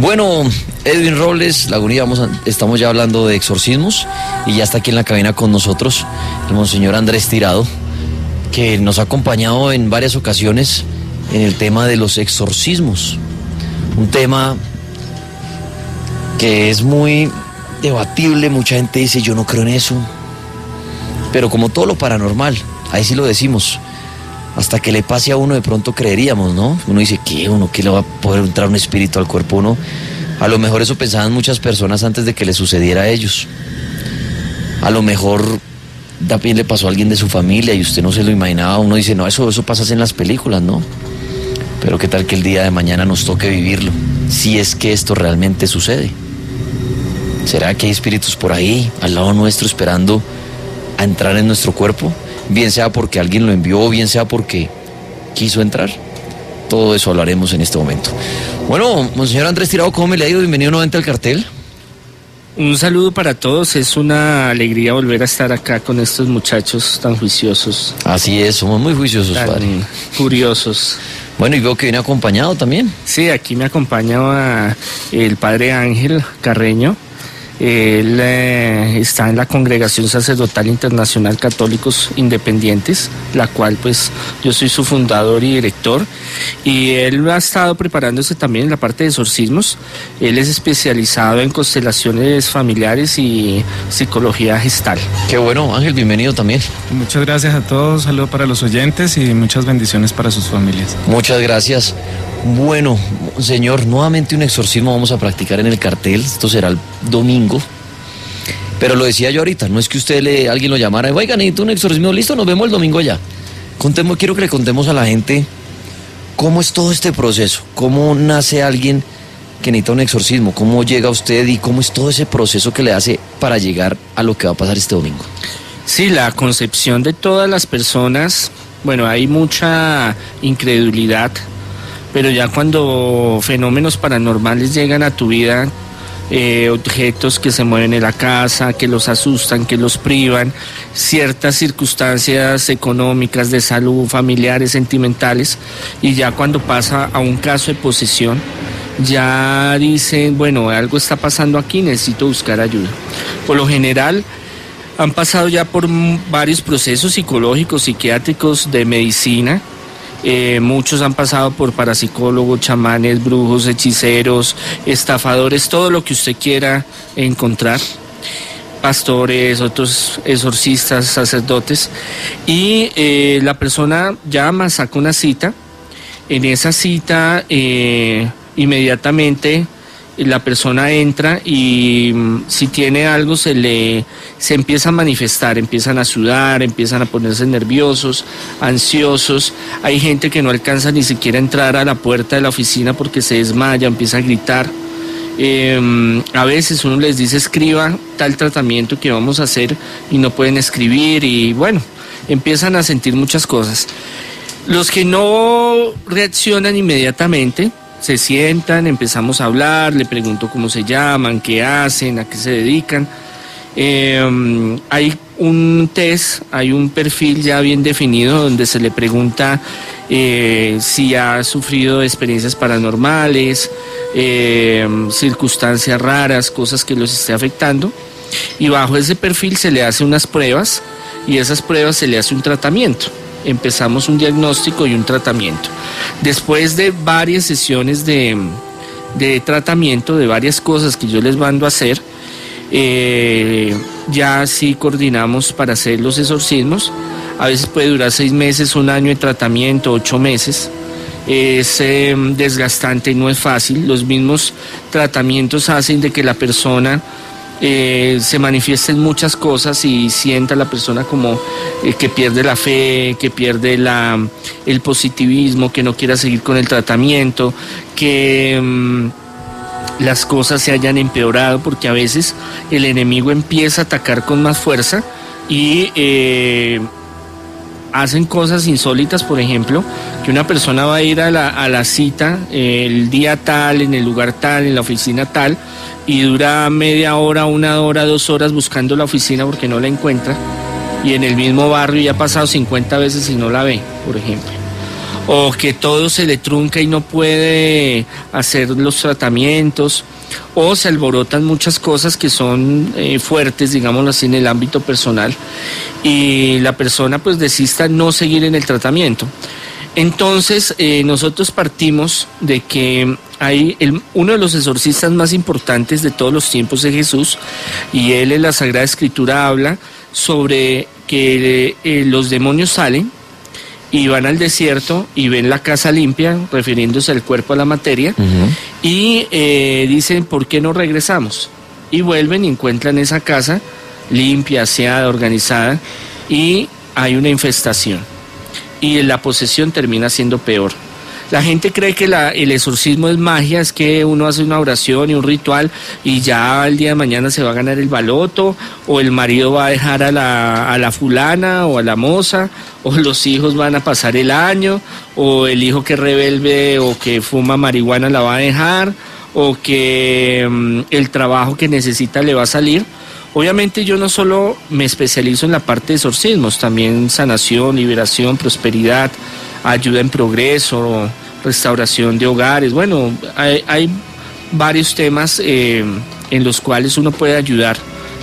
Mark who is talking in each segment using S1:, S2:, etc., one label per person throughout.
S1: Bueno, Edwin Robles, Lagunilla, vamos estamos ya hablando de exorcismos y ya está aquí en la cabina con nosotros el monseñor Andrés Tirado, que nos ha acompañado en varias ocasiones en el tema de los exorcismos. Un tema que es muy debatible, mucha gente dice yo no creo en eso, pero como todo lo paranormal, ahí sí lo decimos, hasta que le pase a uno de pronto creeríamos, ¿no? Uno dice, ¿qué? ¿Uno qué le va a poder entrar un espíritu al cuerpo? Uno, a lo mejor eso pensaban muchas personas antes de que le sucediera a ellos. A lo mejor también le pasó a alguien de su familia y usted no se lo imaginaba. Uno dice, no, eso, eso pasa en las películas, ¿no? Pero qué tal que el día de mañana nos toque vivirlo, si es que esto realmente sucede. ¿Será que hay espíritus por ahí, al lado nuestro, esperando a entrar en nuestro cuerpo? Bien sea porque alguien lo envió, bien sea porque quiso entrar. Todo eso hablaremos en este momento. Bueno, Monseñor Andrés Tirado, ¿cómo me le ha ido? Bienvenido nuevamente al cartel.
S2: Un saludo para todos, es una alegría volver a estar acá con estos muchachos tan juiciosos.
S1: Así es, somos muy juiciosos,
S2: tan
S1: padre.
S2: Curiosos.
S1: Bueno, y veo que viene acompañado también.
S2: Sí, aquí me acompaña el padre Ángel Carreño, él eh, está en la Congregación Sacerdotal Internacional Católicos Independientes, la cual pues yo soy su fundador y director. Y él ha estado preparándose también en la parte de exorcismos. Él es especializado en constelaciones familiares y psicología gestal.
S1: Qué bueno, Ángel, bienvenido también.
S3: Muchas gracias a todos, saludo para los oyentes y muchas bendiciones para sus familias.
S1: Muchas gracias. Bueno, señor, nuevamente un exorcismo vamos a practicar en el cartel. Esto será el domingo. Pero lo decía yo ahorita, no es que usted le, alguien lo llamara, oiga, necesito un exorcismo, listo, nos vemos el domingo ya. Contemos, quiero que le contemos a la gente cómo es todo este proceso, cómo nace alguien que necesita un exorcismo, cómo llega usted y cómo es todo ese proceso que le hace para llegar a lo que va a pasar este domingo.
S2: Sí, la concepción de todas las personas, bueno, hay mucha incredulidad pero ya cuando fenómenos paranormales llegan a tu vida, eh, objetos que se mueven en la casa, que los asustan, que los privan, ciertas circunstancias económicas, de salud, familiares, sentimentales, y ya cuando pasa a un caso de posesión, ya dicen, bueno, algo está pasando aquí, necesito buscar ayuda. Por lo general, han pasado ya por varios procesos psicológicos, psiquiátricos, de medicina, eh, muchos han pasado por parapsicólogos, chamanes, brujos, hechiceros, estafadores, todo lo que usted quiera encontrar. Pastores, otros exorcistas, sacerdotes. Y eh, la persona llama, saca una cita. En esa cita, eh, inmediatamente la persona entra y mm, si tiene algo se le se empieza a manifestar, empiezan a sudar, empiezan a ponerse nerviosos, ansiosos. Hay gente que no alcanza ni siquiera a entrar a la puerta de la oficina porque se desmaya, empieza a gritar. Em, a veces uno les dice escriba tal tratamiento que vamos a hacer y no pueden escribir y bueno, empiezan a sentir muchas cosas. Los que no reaccionan inmediatamente, se sientan, empezamos a hablar, le pregunto cómo se llaman, qué hacen, a qué se dedican. Em, hay un test, hay un perfil ya bien definido donde se le pregunta eh, si ha sufrido experiencias paranormales, em, circunstancias raras, cosas que los esté afectando. Y bajo ese perfil se le hace unas pruebas y esas pruebas se le hace un tratamiento empezamos un diagnóstico y un tratamiento. Después de varias sesiones de, tratamiento, de varias cosas que yo les mando a hacer, eh, ya sí coordinamos para hacer los exorcismos. A veces puede durar seis meses, un año de tratamiento, ocho meses. Es eh, desgastante y no es fácil. Los mismos tratamientos hacen de que la persona eh, se manifiesten muchas cosas y sienta la persona como eh, que pierde la fe, que pierde la, el positivismo, que no quiera seguir con el tratamiento, que mm, las cosas se hayan empeorado, porque a veces el enemigo empieza a atacar con más fuerza y eh, hacen cosas insólitas, por ejemplo, que una persona va a ir a la, a la cita el día tal, en el lugar tal, en la oficina tal, y dura media hora, una hora, dos horas buscando la oficina porque no la encuentra y en el mismo barrio ya ha pasado 50 veces y no la ve, por ejemplo. o que todo se le trunca y no puede hacer los tratamientos, o se alborotan muchas cosas que son eh, fuertes, digámoslo así, en el ámbito personal, y la persona pues desista no seguir en el tratamiento. Entonces, eh, nosotros partimos de que hay uno de los exorcistas más importantes de todos los tiempos de Jesús, y él en la Sagrada Escritura habla sobre que eh, los demonios salen y van al desierto y ven la casa limpia, refiriéndose al cuerpo a la materia, y eh, dicen, ¿por qué no regresamos? Y vuelven y encuentran esa casa limpia, aseada, organizada, y hay una infestación. Y la posesión termina siendo peor. La gente cree que el exorcismo es magia, es que uno hace una oración y un ritual y ya el día de mañana se va a ganar el baloto, o el marido va a dejar a la, a la fulana o a la moza, o los hijos van a pasar el año, o el hijo que rebelde o que fuma marihuana la va a dejar, o que mm, el trabajo que necesita le va a salir. Obviamente yo no solo me especializo en la parte de exorcismos, también sanación, liberación, prosperidad, ayuda en progreso, restauración de hogares. Bueno, hay, varios temas eh, en los cuales uno puede ayudar.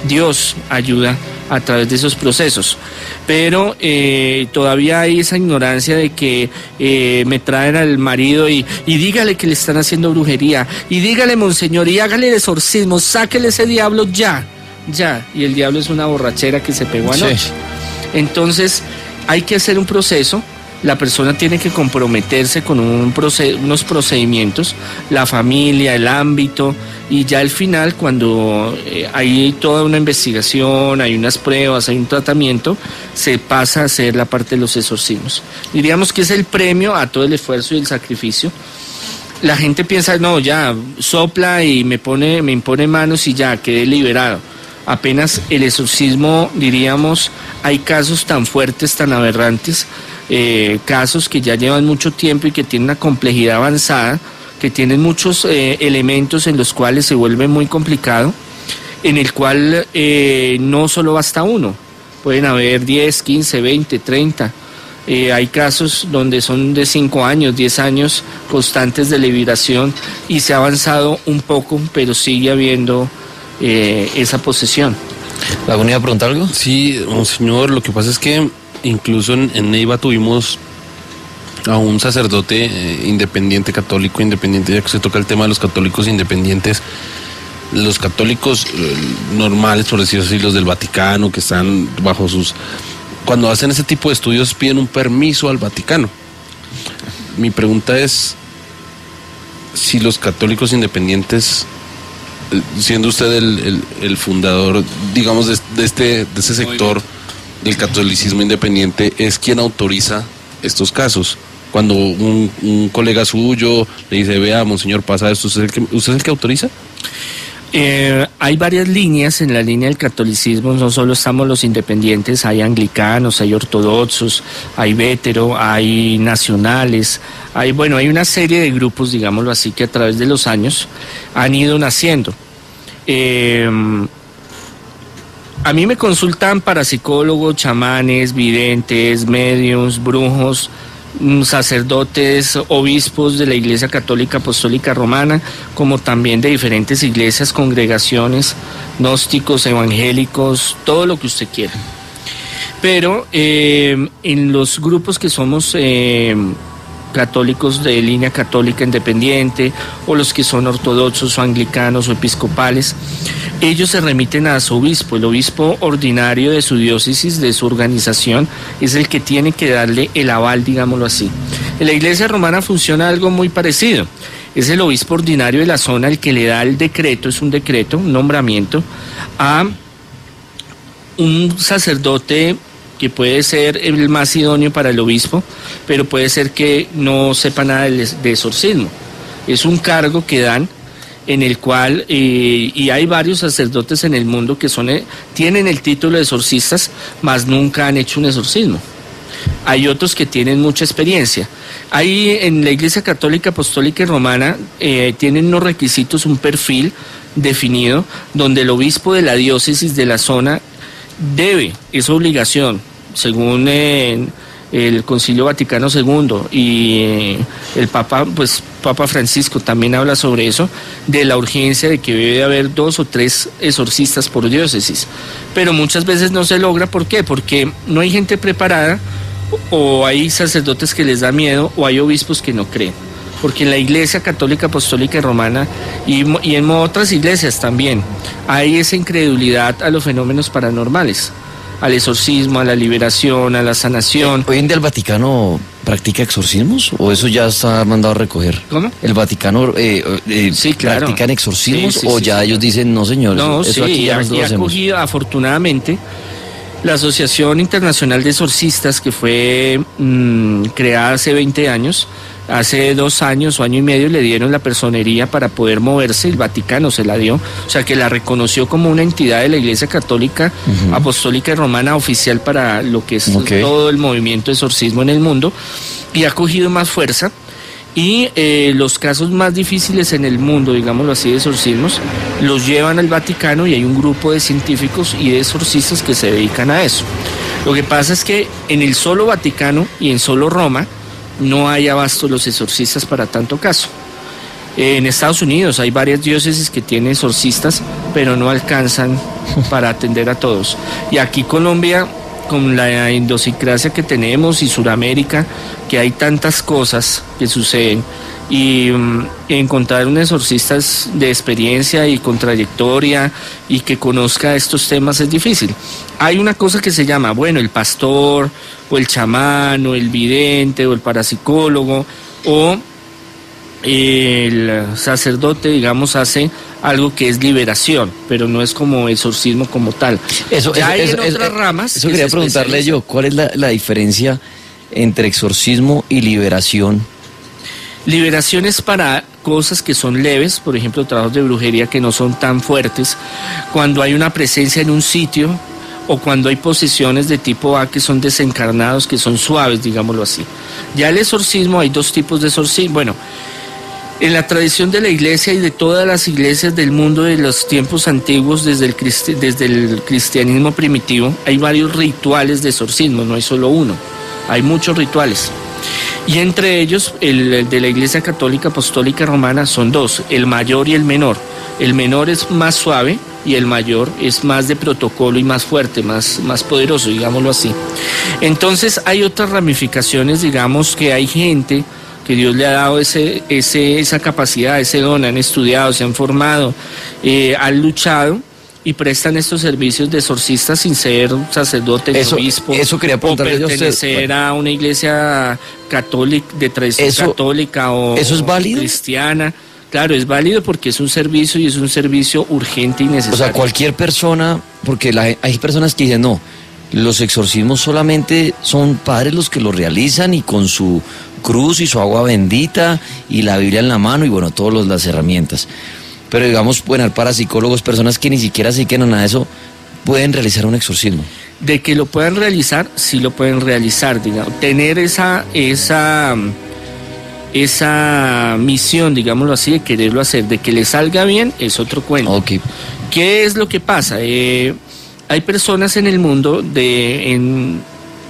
S2: Dios ayuda a través de esos procesos. Pero eh, todavía hay esa ignorancia de que eh, me traen al marido y, dígale que le están haciendo brujería, y dígale, monseñor, y hágale el exorcismo, sáquele ese diablo ya, ya. Y el diablo es una borrachera que se pegó anoche. Entonces, hay que hacer un proceso la persona tiene que comprometerse con un unos procedimientos, la familia, el ámbito, y ya al final, cuando eh, hay toda una investigación, hay unas pruebas, hay un tratamiento, se pasa a hacer la parte de los exorcismos. Diríamos que es el premio a todo el esfuerzo y el sacrificio. La gente piensa, no, ya, sopla y me, pone, me impone manos y ya, quedé liberado apenas el exorcismo, diríamos, hay casos tan fuertes, tan aberrantes, eh, casos que ya llevan mucho tiempo y que tienen una complejidad avanzada, que tienen muchos eh, elementos en los cuales se vuelve muy complicado, en el cual eh, no solo basta uno, pueden haber 10, 15, 20, 30. hay casos donde son de 5 años, 10 años constantes de liberación y se ha avanzado un poco, pero sigue habiendo esa posesión.
S1: ¿La unidad preguntar algo?
S4: Sí, señor, lo que pasa es que incluso en, Neiva tuvimos a un sacerdote eh, independiente, católico independiente, ya que se toca el tema de los católicos independientes, los católicos eh, normales, por decirlo así, los del Vaticano, que están bajo sus... Cuando hacen ese tipo de estudios piden un permiso al Vaticano. Mi pregunta es si los católicos independientes, eh, siendo usted el, fundador, digamos, de, este, de ese sector, el catolicismo independiente es quien autoriza estos casos. Cuando un, colega suyo le dice, veamos, señor, pasa esto, ¿usted es el que, usted es el que autoriza?
S2: Eh, hay varias líneas en la línea del catolicismo, no solo estamos los independientes, hay anglicanos, hay ortodoxos, hay vétero, hay nacionales, hay, bueno, hay una serie de grupos, digámoslo así, que a través de los años han ido naciendo. Eh, a mí me consultan parapsicólogos, chamanes, videntes, medios, brujos, mm, sacerdotes, obispos de la Iglesia Católica Apostólica Romana, como también de diferentes iglesias, congregaciones, gnósticos, evangélicos, todo lo que usted quiera. Pero eh, en los grupos que somos eh, católicos de línea católica independiente o los que son ortodoxos o anglicanos o episcopales, ellos se remiten a su obispo. El obispo ordinario de su diócesis, de su organización, es el que tiene que darle el aval, digámoslo así. En la iglesia romana funciona algo muy parecido. Es el obispo ordinario de la zona el que le da el decreto, es un decreto, un nombramiento, a un sacerdote que puede ser el más idóneo para el obispo, pero puede ser que no sepa nada de exorcismo. Es un cargo que dan en el cual, eh, y hay varios sacerdotes en el mundo que son, eh, tienen el título de exorcistas, mas nunca han hecho un exorcismo. Hay otros que tienen mucha experiencia. Hay en la Iglesia Católica Apostólica y Romana, eh, tienen unos requisitos, un perfil definido, donde el obispo de la diócesis de la zona debe, es obligación, según el Concilio Vaticano II y eh, el Papa, pues Papa Francisco también habla sobre eso, de la urgencia de que debe haber dos o tres exorcistas por diócesis. Pero muchas veces no se logra, ¿por qué? Porque no hay gente preparada o hay sacerdotes que les da miedo o hay obispos que no creen. Porque en la Iglesia Católica Apostólica y Romana y en otras iglesias también hay esa incredulidad a los fenómenos paranormales al exorcismo, a la liberación, a la sanación.
S1: ¿Hoy en día el Vaticano practica exorcismos o eso ya está mandado a recoger?
S2: ¿Cómo?
S1: ¿El Vaticano eh, eh,
S2: Sí, claro.
S1: practican exorcismos
S2: Sí, sí,
S1: o ya ellos dicen, no señor,
S2: No,
S1: eso
S2: sí,
S1: aquí ya
S2: ha,
S1: nosotros
S2: y ha
S1: hacemos"?
S2: cogido afortunadamente la Asociación Internacional de Exorcistas que fue mm, creada hace 20 años. Hace dos años o año y medio le dieron la personería para poder moverse, el Vaticano se la dio, o sea que la reconoció como una entidad de la Iglesia Católica. Apostólica y Romana oficial para lo que es todo el movimiento de exorcismo en el mundo y ha cogido más fuerza. Y eh, los casos más difíciles en el mundo, digámoslo así, de exorcismos, los llevan al Vaticano y hay un grupo de científicos y de exorcistas que se dedican a eso. Lo que pasa es que en el solo Vaticano y en solo Roma no hay abasto los exorcistas para tanto caso. En Estados Unidos hay varias diócesis que tienen exorcistas, pero no alcanzan para atender a todos. Y aquí Colombia, con la idiosincrasia que tenemos y Sudamérica, que hay tantas cosas que suceden, y mm, encontrar un exorcista de experiencia y con trayectoria y que conozca estos temas es difícil. Hay una cosa que se llama, bueno, el pastor o el chamán o el vidente o el parapsicólogo o el sacerdote, digamos, hace algo que es liberación, pero no es como exorcismo como tal.
S1: Eso,
S2: Ya hay
S1: eso,
S2: en
S1: eso-
S2: otras
S1: eso-
S2: ramas
S1: Eso
S2: que
S1: quería preguntarle yo, ¿cuál es la, la diferencia entre exorcismo y liberación?
S2: Liberación es para cosas que son leves, por ejemplo, trabajos de brujería que no son tan fuertes, cuando hay una presencia en un sitio o cuando hay posesiones de tipo A que son desencarnados, que son suaves, digámoslo así. Ya el exorcismo, hay dos tipos de exorcismo. Bueno, en la tradición de la iglesia y de todas las iglesias del mundo de los tiempos antiguos, desde el cristianismo primitivo, hay varios rituales de exorcismo, no hay solo uno, hay muchos rituales. Y entre ellos, el, el de la Iglesia Católica Apostólica Romana son dos, el mayor y el menor. El menor es más suave y el mayor es más de protocolo y más fuerte, más, más poderoso, digámoslo así. Entonces hay otras ramificaciones, digamos que hay gente que Dios le ha dado ese, ese, esa capacidad, ese don, han estudiado, se han formado, eh, han luchado y prestan estos servicios de exorcistas sin ser sacerdote,
S1: Eso-
S2: obispo,
S1: eso quería
S2: o
S1: preguntarle usted.
S2: pertenecer a una iglesia católica, de tradición
S1: Eso-
S2: católica o,
S1: ¿eso es válido?
S2: o cristiana. Claro, es válido porque es un servicio y es un servicio urgente y
S1: O
S2: necesario.
S1: sea, cualquier persona, porque la- hay personas que dicen, no, los exorcismos solamente son padres los que lo realizan y con su cruz y su agua bendita y la Biblia en la mano y bueno, todas las herramientas. Pero digamos, pueden haber parapsicólogos, personas que ni siquiera se dediquen a nada de eso, pueden realizar un exorcismo.
S2: de que lo puedan realizar, sí lo pueden realizar, digamos, tener esa, esa, esa misión, digámoslo así, de quererlo hacer, de que le salga bien, es otro cuento. ¿Qué es lo que pasa? Eh, hay personas en el mundo, de, en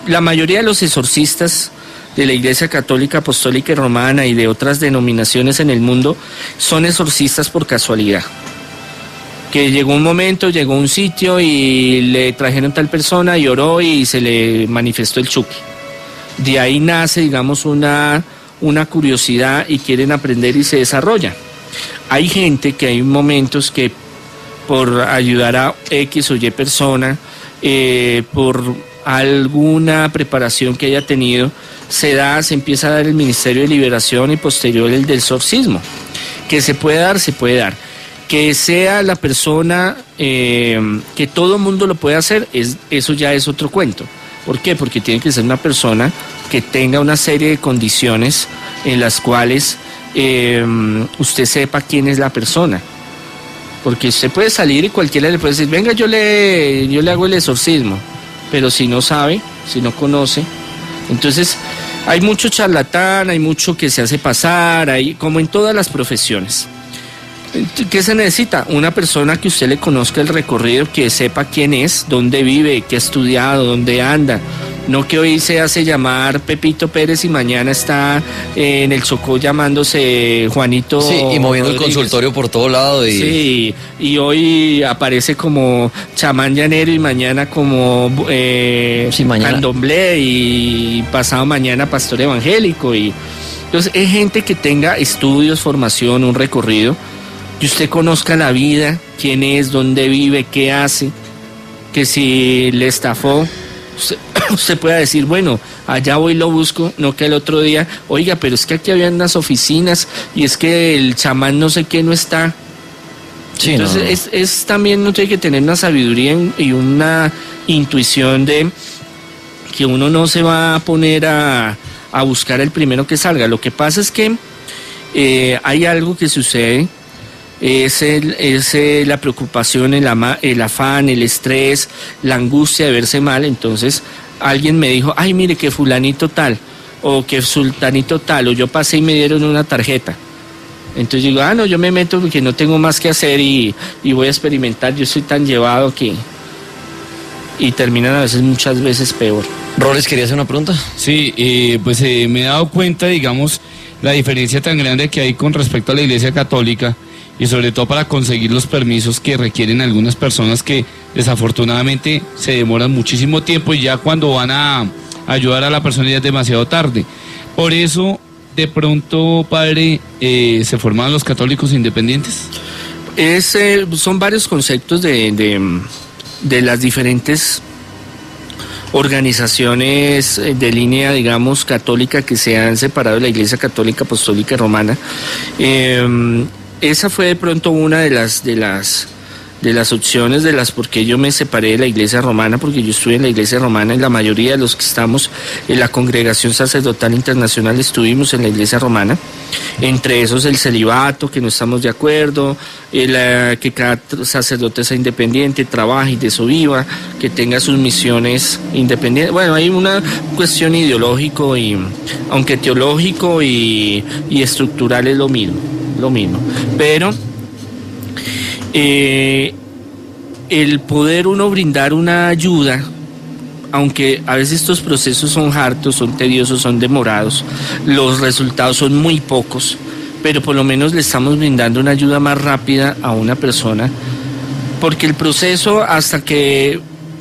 S2: la mayoría de los exorcistas de la Iglesia Católica Apostólica y Romana y de otras denominaciones en el mundo son exorcistas por casualidad. Que llegó un momento, llegó un sitio y le trajeron tal persona y oró y se le manifestó el chuki. De ahí nace, digamos, una, una curiosidad y quieren aprender y se desarrolla. Hay gente que hay momentos que por ayudar a X o Y persona, eh, por alguna preparación que haya tenido, se da, se empieza a dar el Ministerio de Liberación y posterior el del exorcismo. Que se puede dar, se puede dar. Que sea la persona, eh, que todo mundo lo puede hacer, es, eso ya es otro cuento. ¿Por qué? Porque tiene que ser una persona que tenga una serie de condiciones en las cuales eh, usted sepa quién es la persona. Porque usted puede salir y cualquiera le puede decir, venga, yo le, yo le hago el exorcismo. Pero si no sabe, si no conoce. Entonces, hay mucho charlatán, hay mucho que se hace pasar, hay, como en todas las profesiones. ¿Qué se necesita? Una persona que usted le conozca el recorrido, que sepa quién es, dónde vive, qué ha estudiado, dónde anda, No que hoy se hace llamar Pepito Pérez y mañana está eh, en el Chocó llamándose Juanito.
S1: Sí, y moviendo el consultorio por todo lado. Y...
S2: Sí, y hoy aparece como chamán llanero y mañana como eh,
S1: Sí, mañana.
S2: candomblé y pasado mañana pastor evangélico. Y, entonces es gente que tenga estudios, formación, un recorrido, que usted conozca la vida, quién es, dónde vive, qué hace, que si le estafó, usted, usted pueda decir, bueno, allá voy y lo busco, no que el otro día, oiga, pero es que aquí habían unas oficinas y es que el chamán no sé qué no está.
S1: Sí,
S2: Entonces
S1: no.
S2: Es, es también uno tiene que tener una sabiduría y una intuición de que uno no se va a poner a, a buscar el primero que salga. Lo que pasa es que eh, hay algo que sucede, es, el- es eh, la preocupación, el, ama- el afán, el estrés, la angustia de verse mal. Entonces alguien me dijo, ay, mire que fulanito tal, o que sultanito tal, o yo pasé y me dieron una tarjeta. Entonces digo, ah, no, yo me meto porque no tengo más que hacer y, y voy a experimentar, yo soy tan llevado que... Y terminan a veces, muchas veces peor.
S1: Roles, ¿quería hacer una pregunta?
S5: Sí, eh, pues eh, me he dado cuenta, digamos, la diferencia tan grande que hay con respecto a la Iglesia Católica y sobre todo para conseguir los permisos que requieren algunas personas que desafortunadamente se demoran muchísimo tiempo y ya cuando van a ayudar a la persona ya es demasiado tarde. Por eso, de pronto, padre, eh, se formaron los católicos independientes.
S2: Es, eh, son varios conceptos de, de, las diferentes organizaciones eh, de línea, digamos, católica que se han separado de la Iglesia Católica Apostólica Romana. Eh, esa fue de pronto una de las de las de las opciones de las por qué yo me separé de la iglesia romana, porque yo estuve en la iglesia romana y la mayoría de los que estamos en la congregación sacerdotal internacional estuvimos en la iglesia romana, entre esos el celibato, que no estamos de acuerdo, el, eh, que cada sacerdote sea independiente, trabaje y de eso viva, que tenga sus misiones independientes. Bueno, hay una cuestión ideológico y, aunque teológico y, y estructural es lo mismo, lo mismo. Pero eh, el poder uno brindar una ayuda, aunque a veces estos procesos son hartos, son tediosos, son demorados, los resultados son muy pocos, pero por lo menos le estamos brindando una ayuda más rápida a una persona, porque el proceso hasta que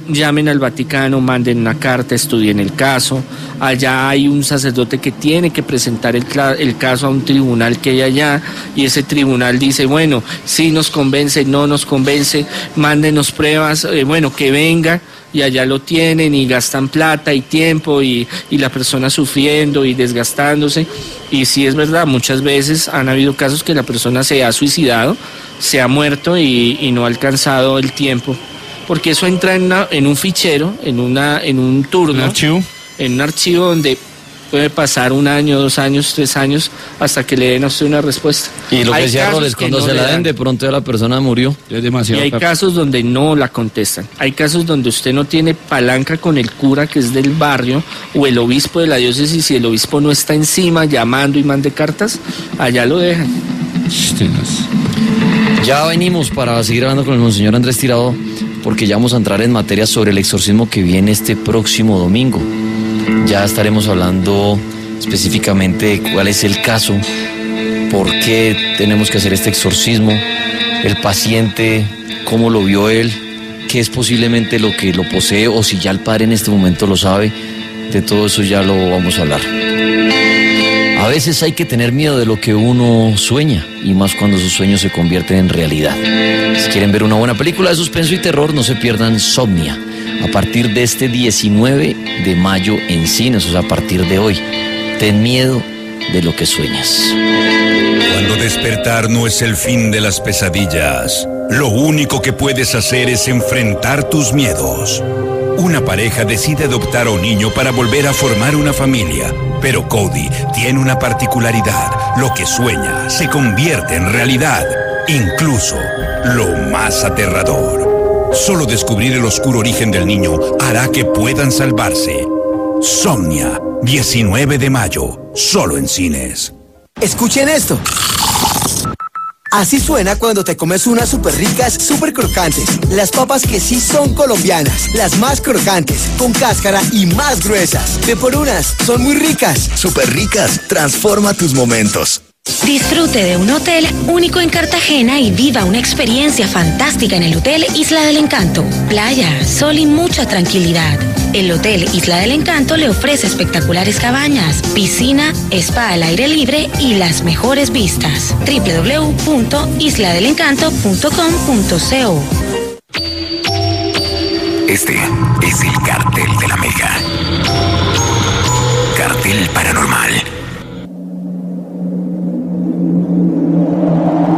S2: llamen al Vaticano, manden una carta, estudien el caso. Allá hay un sacerdote que tiene que presentar el, el caso a un tribunal que hay allá y ese tribunal dice, bueno, si nos convence, no nos convence, mándenos pruebas, eh, bueno, que venga y allá lo tienen y gastan plata y tiempo y, y la persona sufriendo y desgastándose. Y sí es verdad, muchas veces han habido casos que la persona se ha suicidado, se ha muerto y, y no ha alcanzado el tiempo porque eso entra en, una- en un fichero, en, una, en un turno,
S5: ¿Un archivo?
S2: en un archivo donde puede pasar un año, dos años, tres años hasta que le den a usted una respuesta.
S1: Y lo que
S2: Hay
S1: decía
S2: casos
S1: Roles,
S2: que
S1: cuando
S2: no
S1: se la den, de pronto ya la persona murió.
S5: Es
S2: Y
S5: demasiado
S2: hay
S5: tarde.
S2: casos donde no la contestan. Hay casos donde usted no tiene palanca con el cura que es del barrio o el obispo de la diócesis y el obispo no está encima llamando y mande cartas, allá lo dejan.
S1: Ya venimos para seguir hablando con el monseñor Andrés Tirado, porque ya vamos a entrar en materia sobre el exorcismo que viene este próximo domingo. Ya estaremos hablando específicamente de cuál es el caso, por qué tenemos que hacer este exorcismo, el paciente, cómo lo vio él, qué es posiblemente lo que lo posee o si ya el padre en este momento lo sabe. De todo eso ya lo vamos a hablar. A veces hay que tener miedo de lo que uno sueña y más cuando sus sueños se convierten en realidad. Si quieren ver una buena película de suspenso y terror, no se pierdan Somnia a partir de este 19 de mayo en cines, o sea, a partir de hoy. Ten miedo de lo que sueñas.
S6: Cuando despertar no es el fin de las pesadillas, lo único que puedes hacer es enfrentar tus miedos. Una pareja decide adoptar a un niño para volver a formar una familia, pero Cody tiene una particularidad. Lo que sueña se convierte en realidad, incluso lo más aterrador. Solo descubrir el oscuro origen del niño hará que puedan salvarse. Somnia, 19 de mayo, solo en cines.
S7: Escuchen esto. Así suena cuando te comes unas super ricas, super crocantes. Las papas que sí son colombianas, las más crocantes, con cáscara y más gruesas. Ve por unas, son muy ricas.
S8: Super ricas, transforma tus momentos.
S9: Disfrute de un hotel único en Cartagena y viva una experiencia fantástica en el Hotel Isla del Encanto. Playa, sol y mucha tranquilidad. El Hotel Isla del Encanto le ofrece espectaculares cabañas, piscina, spa al aire libre y las mejores vistas. www.isladelencanto.com.co
S10: Este es el cartel de la Mega. Cartel paranormal. Mientras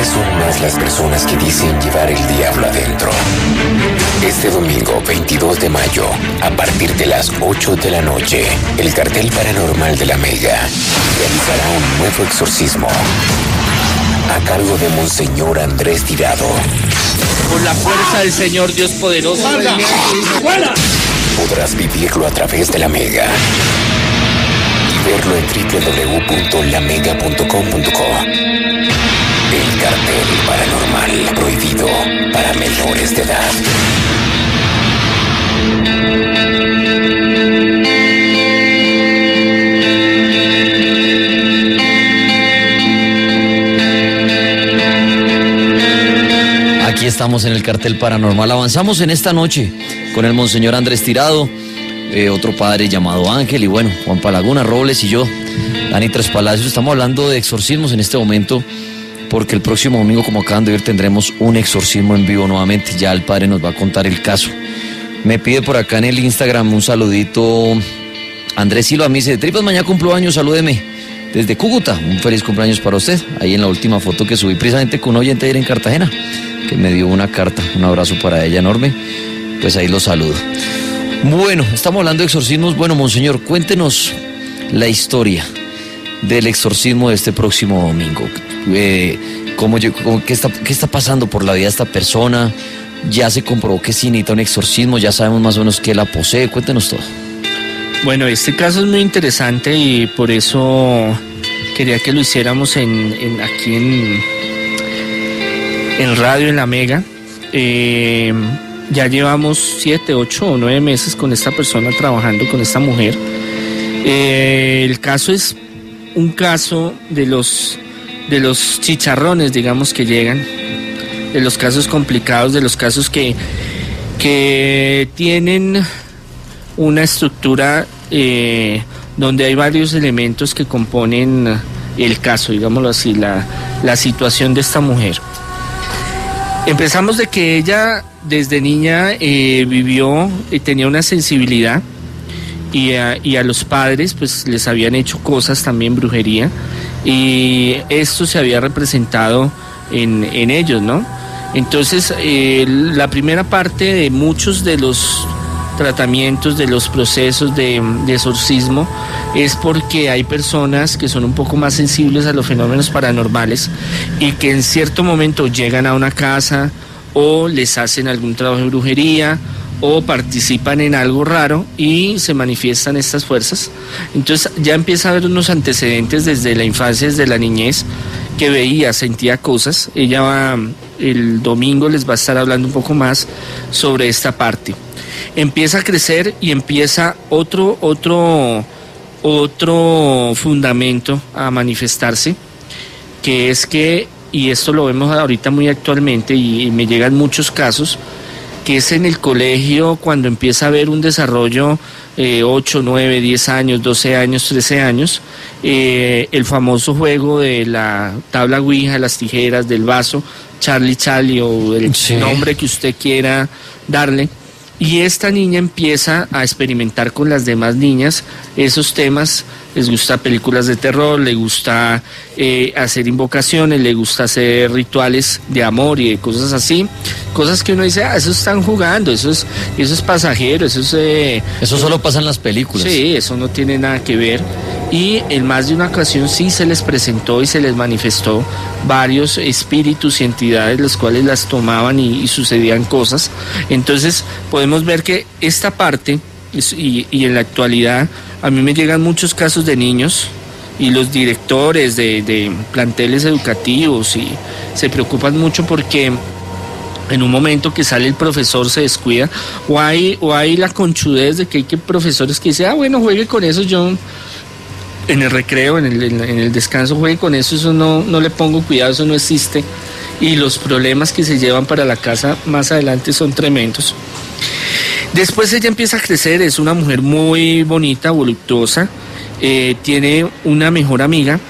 S10: vez son más las personas que dicen llevar el diablo adentro. Este domingo 22 de mayo, a partir de las 8 de la noche, el cartel paranormal de la Mega realizará un nuevo exorcismo a cargo de Monseñor Andrés Tirado.
S2: Por la fuerza del Señor Dios poderoso.
S10: Podrás vivirlo a través de la Mega y verlo en www.lamega.com.co. El cartel paranormal prohibido para menores de edad.
S1: Aquí estamos en el cartel paranormal. Avanzamos en esta noche con el Monseñor Andrés Tirado, eh, otro padre llamado Ángel y bueno, Juan Palaguna Robles y yo, Dani Tres Palacios. Estamos hablando de exorcismos en este momento porque el próximo domingo, como acaban de ver, tendremos un exorcismo en vivo nuevamente. Ya el padre nos va a contar el caso. Me pide por acá en el Instagram un saludito. Andrés Silva me dice, Tripas, mañana cumplo años, salúdeme. Desde Cúcuta, un feliz cumpleaños para usted. Ahí en la última foto que subí precisamente con un oyente ayer en Cartagena, que me dio una carta, un abrazo para ella enorme. Pues ahí lo saludo. Bueno, estamos hablando de exorcismos. Bueno, monseñor, cuéntenos la historia del exorcismo de este próximo domingo. Eh, ¿cómo, qué, está, ¿Qué está pasando por la vida de esta persona? Ya se comprobó que sí necesita un exorcismo, ya sabemos más o menos que la posee. Cuéntenos todo.
S2: Bueno, este caso es muy interesante y por eso quería que lo hiciéramos en- aquí en, en radio, en la Mega. Eh, ya llevamos siete, ocho o nueve meses con esta persona trabajando, con esta mujer. Eh, el caso es un caso de los, de los chicharrones, digamos, que llegan, de los casos complicados, de los casos que, que tienen una estructura eh, donde hay varios elementos que componen el caso, digámoslo así, la, la situación de esta mujer. Empezamos de que ella desde niña eh, vivió y tenía una sensibilidad y a, y a los padres pues les habían hecho cosas también brujería y esto se había representado en, en ellos, ¿no? Entonces eh, la primera parte de muchos de los tratamientos, de los procesos de, de exorcismo, es porque hay personas que son un poco más sensibles a los fenómenos paranormales y que en cierto momento llegan a una casa o les hacen algún trabajo de brujería o participan en algo raro y se manifiestan estas fuerzas. Entonces ya empieza a haber unos antecedentes desde la infancia, desde la niñez, que veía, sentía cosas. Ella el domingo les va a estar hablando un poco más sobre esta parte. Empieza a crecer y empieza otro, otro, otro fundamento a manifestarse, que es que, y esto lo vemos ahorita muy actualmente y me llegan muchos casos, que es en el colegio cuando empieza a haber un desarrollo eh, 8, 9, 10 años, 12 años, 13 años, eh, el famoso juego de la tabla Ouija, las tijeras, del vaso, Charlie Charlie o el
S1: Sí.
S2: nombre que usted quiera darle. Y esta niña empieza a experimentar con las demás niñas esos temas. Les gusta películas de terror, le gusta eh, hacer invocaciones, le gusta hacer rituales de amor y de cosas así. Cosas que uno dice, ah, eso están jugando, eso es, eso es pasajero, eso es... eh,
S1: Eso solo pasa en las películas.
S2: Sí, eso no tiene nada que ver. Y en más de una ocasión sí se les presentó y se les manifestó varios espíritus y entidades los cuales las tomaban y, sucedían cosas. Entonces podemos ver que esta parte, y en la actualidad, a mí me llegan muchos casos de niños y los directores de, de planteles educativos y se preocupan mucho porque en un momento que sale el profesor se descuida o hay, o hay la conchudez de que hay que profesores que dicen, ah, bueno, juegue con eso, yo en el recreo, en el, en el descanso juegue con eso, eso no, no le pongo cuidado, eso no existe. Y los problemas que se llevan para la casa más adelante son tremendos. Después ella empieza a crecer, es una mujer muy bonita, voluptuosa, eh, tiene una mejor amiga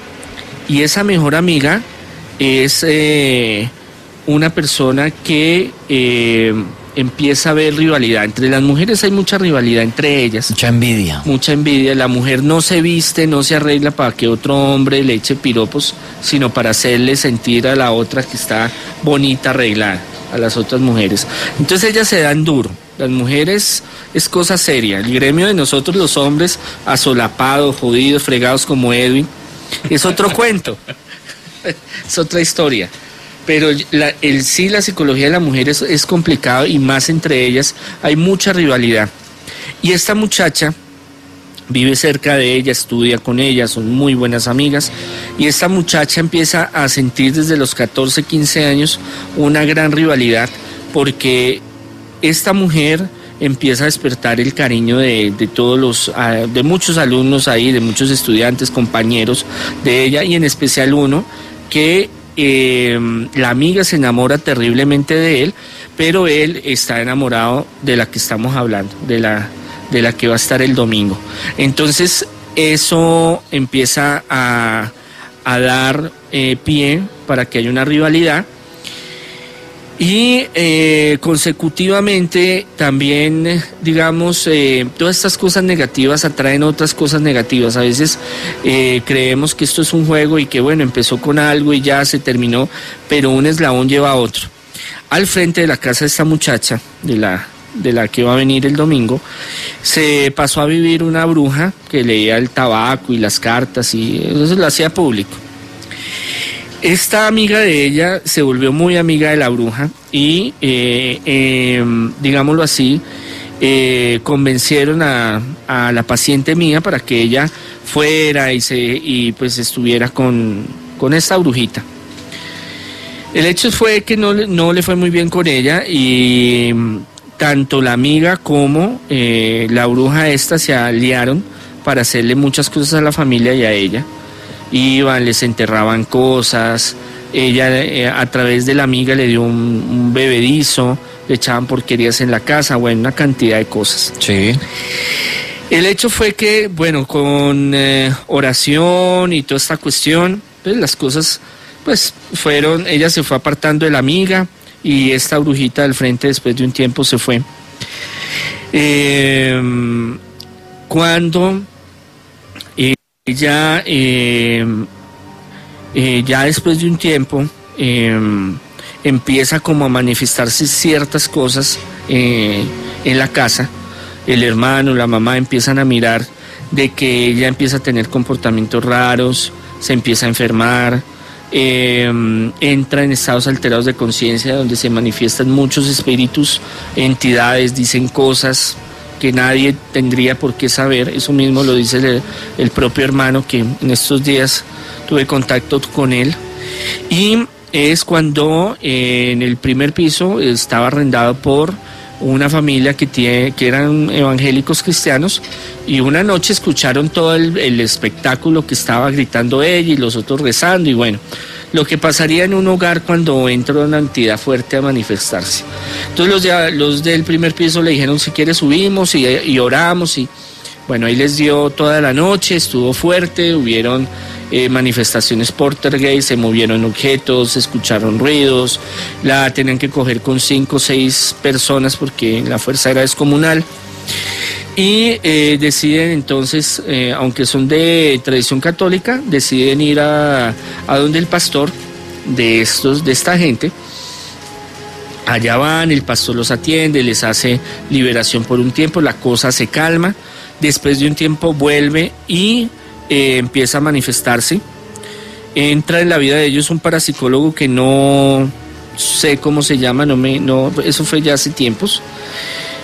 S2: y esa mejor amiga es eh, una persona que eh, empieza a ver rivalidad. Entre las mujeres hay mucha rivalidad entre ellas.
S1: Mucha envidia.
S2: Mucha envidia. La mujer no se viste, no se arregla para que otro hombre le eche piropos, sino para hacerle sentir a la otra que está bonita, arreglada, a las otras mujeres. Entonces ellas se dan duro. Las mujeres es cosa seria. El gremio de nosotros los hombres, asolapados, jodidos, fregados como Edwin, es otro cuento. es otra historia. Pero el sí, la psicología de la mujer es, es complicado y más entre ellas hay mucha rivalidad. Y esta muchacha vive cerca de ella, estudia con ella, son muy buenas amigas. Y esta muchacha empieza a sentir desde los 14, 15 años una gran rivalidad porque esta mujer empieza a despertar el cariño de, de todos los, de muchos alumnos ahí, de muchos estudiantes, compañeros de ella y en especial uno que eh, la amiga se enamora terriblemente de él, pero él está enamorado de la que estamos hablando, de la, de la que va a estar el domingo. Entonces eso empieza a, a dar eh, pie para que haya una rivalidad. Y eh, consecutivamente también, digamos, eh, todas estas cosas negativas atraen otras cosas negativas. A veces eh, creemos que esto es un juego y que bueno, empezó con algo y ya se terminó, pero un eslabón lleva a otro. Al frente de la casa de esta muchacha, de la, de la que va a venir el domingo, se pasó a vivir una bruja que leía el tabaco y las cartas y eso lo hacía público. Esta amiga de ella se volvió muy amiga de la bruja y, eh, eh, digámoslo así, eh, convencieron a, a la paciente mía para que ella fuera y, se, y pues estuviera con, con esta brujita. El hecho fue que no, no le fue muy bien con ella y mm, tanto la amiga como eh, la bruja esta se aliaron para hacerle muchas cosas a la familia y a ella iban, les enterraban cosas, ella eh, a través de la amiga le dio un, un bebedizo, le echaban porquerías en la casa, bueno, una cantidad de cosas.
S1: Sí.
S2: El hecho fue que, bueno, con eh, oración y toda esta cuestión, pues las cosas, pues fueron, ella se fue apartando de la amiga y esta brujita del frente después de un tiempo se fue. Eh, cuando ella, eh, eh, ya después de un tiempo, eh, empieza como a manifestarse ciertas cosas eh, en la casa. El hermano, la mamá empiezan a mirar de que ella empieza a tener comportamientos raros, se empieza a enfermar, eh, entra en estados alterados de conciencia donde se manifiestan muchos espíritus, entidades, dicen cosas que nadie tendría por qué saber. Eso mismo lo dice el, propio hermano que en estos días tuve contacto con él. Y es cuando eh, en el primer piso estaba arrendado por una familia que, tiene, que eran evangélicos cristianos y una noche escucharon todo el, el espectáculo que estaba gritando ella y los otros rezando y bueno, lo que pasaría en un hogar cuando entra una entidad fuerte a manifestarse. Entonces los, de- los del primer piso le dijeron si quieres subimos y, oramos y bueno, ahí les dio toda la noche, estuvo fuerte, hubieron eh, manifestaciones portergeist, se movieron objetos, se escucharon ruidos, la tenían que coger con cinco o seis personas porque la fuerza era descomunal. Y eh, deciden entonces, eh, aunque son de tradición católica, deciden ir a, a donde el pastor de, estos, de esta gente. Allá van, el pastor los atiende, les hace liberación por un tiempo, la cosa se calma, después de un tiempo vuelve y eh, empieza a manifestarse. Entra en la vida de ellos un parapsicólogo que no sé cómo se llama, no me, no, eso fue ya hace tiempos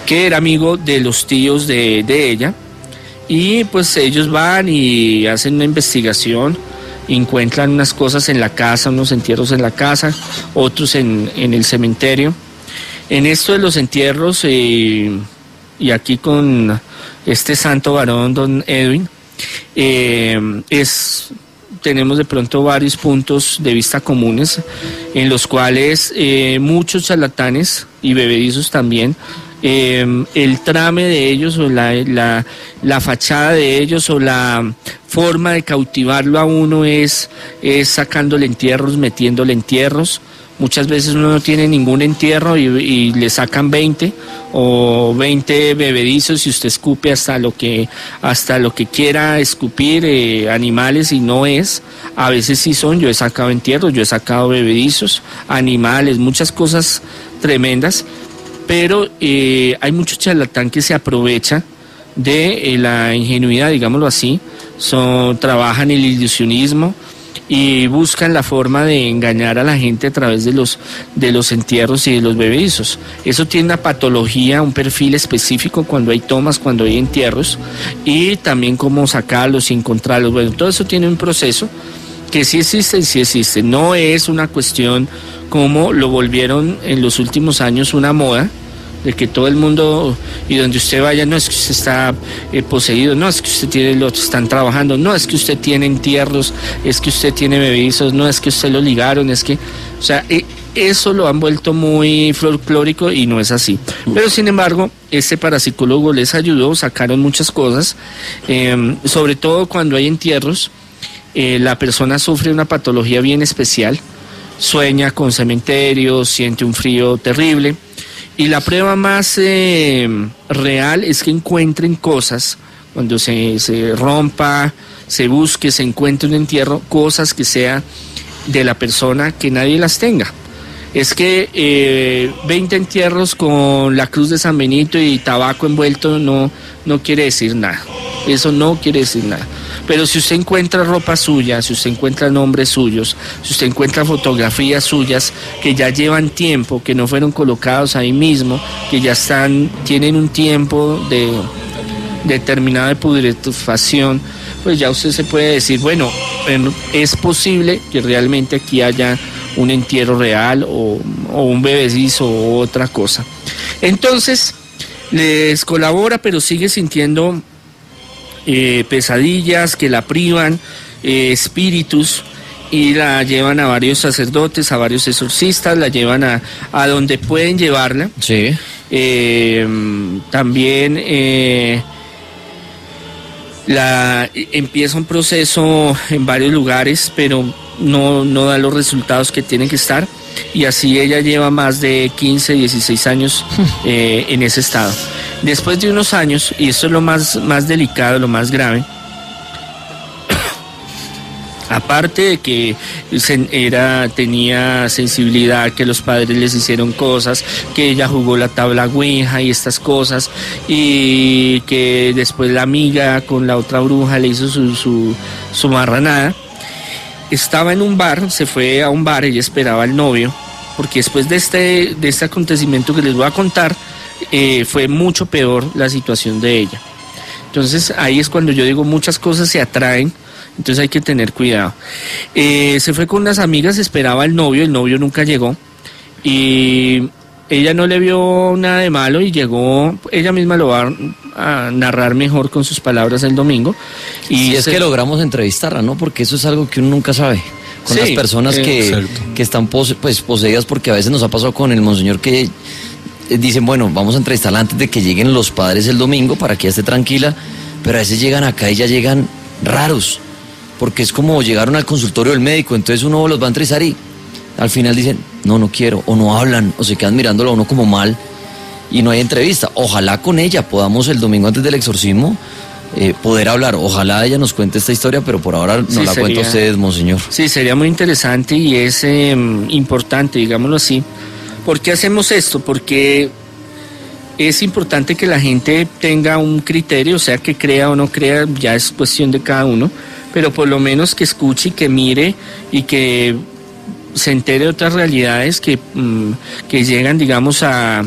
S2: que era amigo de los tíos de, de ella. Y pues ellos van y hacen una investigación, encuentran unas cosas en la casa, unos entierros en la casa, otros en, en el cementerio. En esto de los entierros, eh, y aquí con este santo varón, don Edwin, eh, es tenemos de pronto varios puntos de vista comunes en los cuales eh, muchos charlatanes y bebedizos también eh, el trame de ellos o la, la, fachada de ellos o la forma de cautivarlo a uno es, es sacándole entierros, metiéndole entierros. Muchas veces uno no tiene ningún entierro y, y le sacan 20 o 20 bebedizos y usted escupe hasta lo que, hasta lo que quiera escupir eh, animales y no es. A veces sí son, yo he sacado entierros, yo he sacado bebedizos, animales, muchas cosas tremendas pero eh, hay mucho charlatán que se aprovecha de eh, la ingenuidad, digámoslo así, son, trabajan el ilusionismo y buscan la forma de engañar a la gente a través de los, de los entierros y de los bebedizos. Eso tiene una patología, un perfil específico cuando hay tomas, cuando hay entierros y también cómo sacarlos y encontrarlos. Bueno, todo eso tiene un proceso que sí existe, sí existe. No es una cuestión como lo volvieron en los últimos años una moda, de que todo el mundo y donde usted vaya, no es que usted está eh, poseído, no es que usted tiene, lo están trabajando, no es que usted tiene entierros, es que usted tiene bebizos, no es que usted lo ligaron, es que, o sea, eh, eso lo han vuelto muy folclórico y no es así. Pero sin embargo, este parapsicólogo les ayudó, sacaron muchas cosas, eh, sobre todo cuando hay entierros, eh, la persona sufre una patología bien especial, sueña con cementerios, siente un frío terrible. Y la prueba más eh, real es que encuentren cosas, cuando se, se rompa, se busque, se encuentre un entierro, cosas que sea de la persona que nadie las tenga. Es que eh, 20 entierros con la cruz de San Benito y tabaco envuelto no, no quiere decir nada. Eso no quiere decir nada. Pero si usted encuentra ropa suya, si usted encuentra nombres suyos, si usted encuentra fotografías suyas que ya llevan tiempo, que no fueron colocados ahí mismo, que ya están, tienen un tiempo de determinada de putrefacción, pues ya usted se puede decir, bueno, en- es posible que realmente aquí haya un entierro real o, o un bebecizo o otra cosa. Entonces, les colabora, pero sigue sintiendo eh, pesadillas que la privan, eh, espíritus, y la llevan a varios sacerdotes, a varios exorcistas, la llevan a, a donde pueden llevarla.
S1: Sí.
S2: Eh, también eh, la, empieza un proceso en varios lugares, pero no, no da los resultados que tienen que estar. Y así ella lleva más de 15, 16 años eh, en ese estado. Después de unos años, y esto es lo más, más delicado, lo más grave, aparte de que era, tenía sensibilidad, que los padres les hicieron cosas, que ella jugó la tabla Ouija y estas cosas, y que después la amiga con la otra bruja le hizo su, su, su marranada, estaba en un bar, se fue a un bar, ella esperaba al novio, porque después de este, de este acontecimiento que les voy a contar, eh, fue mucho peor la situación de ella. Entonces ahí es cuando yo digo muchas cosas se atraen Entonces hay que tener cuidado. Eh, se fue con unas amigas, esperaba al novio, el novio nunca llegó. Y ella no le vio nada de malo y llegó, ella misma lo va a narrar mejor con sus palabras el domingo.
S1: Y es que logramos entrevistarla, ¿no? Porque eso es algo que uno nunca sabe. Con las personas que, que, están pues, poseídas, porque a veces nos ha pasado con el monseñor que dicen, bueno, vamos a entrevistarla antes de que lleguen los padres el domingo para que ella esté tranquila, pero a veces llegan acá y ya llegan raros, porque es como llegaron al consultorio del médico, entonces uno los va a entrevistar y al final dicen, no, no quiero, o no hablan, o se quedan mirándolo a uno como mal y no hay entrevista. Ojalá con ella podamos el domingo antes del exorcismo eh, poder hablar. Ojalá ella nos cuente esta historia, pero por ahora no la cuento a ustedes, monseñor.
S2: Sí, sería muy interesante y es em, importante, digámoslo así. ¿Por qué hacemos esto? Porque es importante que la gente tenga un criterio, o sea, que crea o no crea, ya es cuestión de cada uno, pero por lo menos que escuche y que mire y que se entere de otras realidades que, mm, que llegan, digamos, a,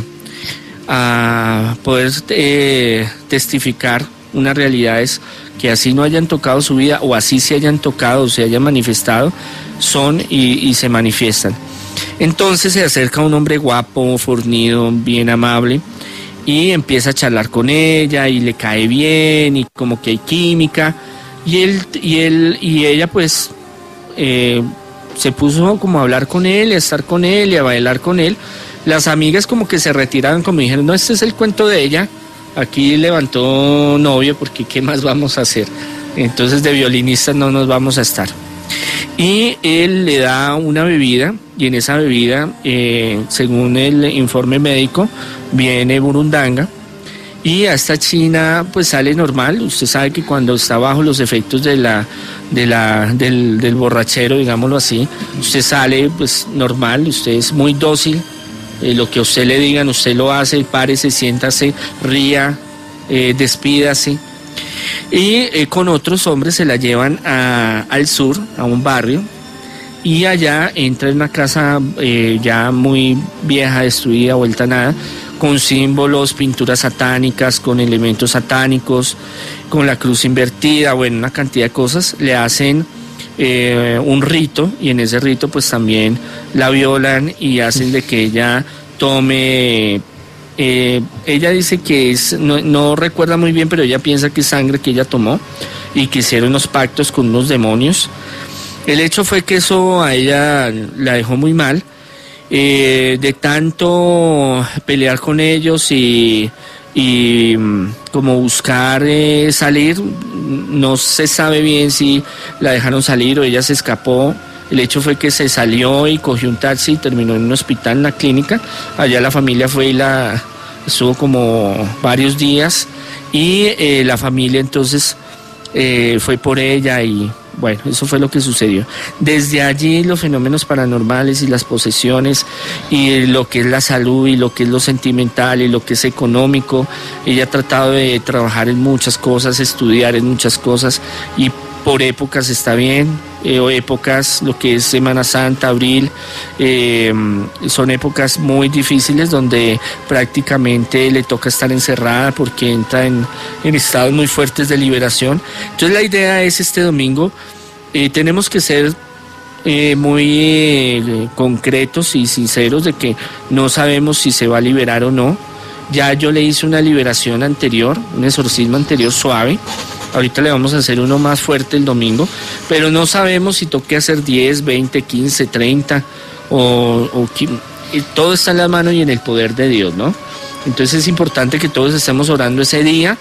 S2: a poder eh, testificar unas realidades que así no hayan tocado su vida o así se hayan tocado o se hayan manifestado, son y, se manifiestan. Entonces se acerca un hombre guapo, fornido, bien amable y empieza a charlar con ella y le cae bien y como que hay química y él y él y ella pues eh, se puso como a hablar con él, a estar con él y a bailar con él. Las amigas como que se retiraron, como dijeron, no, este es el cuento de ella. Aquí levantó novio porque ¿qué más vamos a hacer? Entonces de violinista no nos vamos a estar. Y él le da una bebida y en esa bebida, eh, según el informe médico, viene burundanga y a esta china pues sale normal. Usted sabe que cuando está bajo los efectos de la, de la, del, borrachero, digámoslo así, usted sale pues normal, usted es muy dócil. Eh, lo que usted le digan, usted lo hace, párese, siéntase, ría, eh, despídase. Y con otros hombres se la llevan al sur, a un barrio, y allá entra en una casa ya muy vieja, destruida, vuelta a nada, con símbolos, pinturas satánicas, con elementos satánicos, con la cruz invertida, bueno, una cantidad de cosas, le hacen eh, un rito y en ese rito pues también la violan y hacen de que ella tome eh, ella dice que es, no, no, recuerda muy bien, pero ella piensa que es sangre que ella tomó y que hicieron unos pactos con unos demonios. El hecho fue que eso a ella la dejó muy mal eh, de tanto pelear con ellos y, mm, como buscar eh, salir, no se sabe bien si la dejaron salir o ella se escapó. El hecho fue que se salió y cogió un taxi y terminó en un hospital, en la clínica. Allá la familia fue y la estuvo como varios días y eh, la familia entonces fue por ella y bueno, eso fue lo que sucedió. Desde allí los fenómenos paranormales y las posesiones y lo que es la salud y lo que es lo sentimental y lo que es económico, ella ha tratado de trabajar en muchas cosas, estudiar en muchas cosas y por épocas está bien, eh, o épocas, lo que es Semana Santa, abril, eh, son épocas muy difíciles donde prácticamente le toca estar encerrada porque entra en, estados muy fuertes de liberación. Entonces la idea es este domingo, eh, tenemos que ser muy concretos y sinceros de que no sabemos si se va a liberar o no. Ya yo le hice una liberación anterior, un exorcismo anterior suave Ahorita le vamos a hacer uno más fuerte el domingo, pero no sabemos si toque hacer 10, 20, 15, 30 o, todo está en la mano y en el poder de Dios, ¿no? Entonces es importante que todos estemos orando ese día.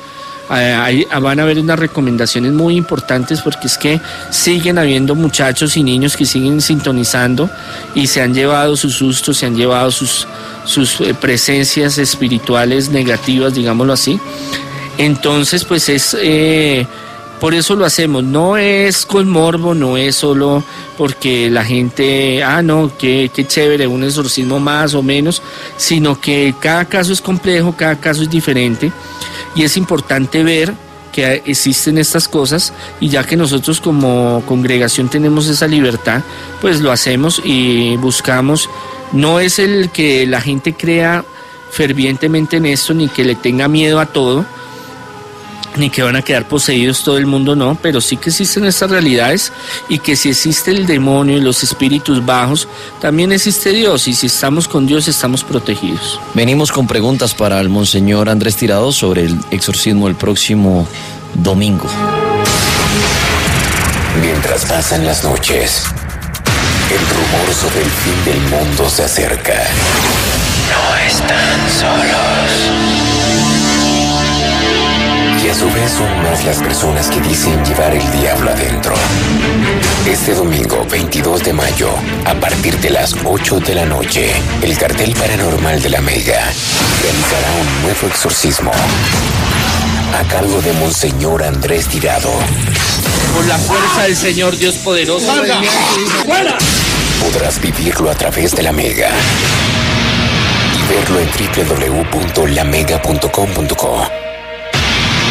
S2: Ahí van a haber unas recomendaciones muy importantes porque es que siguen habiendo muchachos y niños que siguen sintonizando y se han llevado sus sustos, se han llevado sus, sus eh, presencias espirituales negativas, digámoslo así. Entonces, pues es, eh, por eso lo hacemos, no es con morbo, no es solo porque la gente, ah, no, qué, qué chévere, un exorcismo más o menos, sino que cada caso es complejo, cada caso es diferente. Y es importante ver que existen estas cosas y ya que nosotros como congregación tenemos esa libertad, pues lo hacemos y buscamos, no es el que la gente crea fervientemente en esto ni que le tenga miedo a todo, ni que van a quedar poseídos todo el mundo, no, pero sí que existen estas realidades y que si existe el demonio y los espíritus bajos, también existe Dios y si estamos con Dios estamos protegidos.
S1: Venimos con preguntas para el Monseñor Andrés Tirado sobre el exorcismo el próximo domingo.
S10: Mientras pasan las noches, el rumor sobre el fin del mundo se acerca. No están solos. Vez son más las personas que dicen llevar el diablo adentro. Este domingo 22 de mayo, a partir de las 8 de la noche, el cartel paranormal de la Mega realizará un nuevo exorcismo a cargo de Monseñor Andrés Tirado.
S2: Por la fuerza del Señor Dios poderoso. ¡Fuera!
S10: Podrás vivirlo a través de la Mega y verlo en www.lamega.com.co.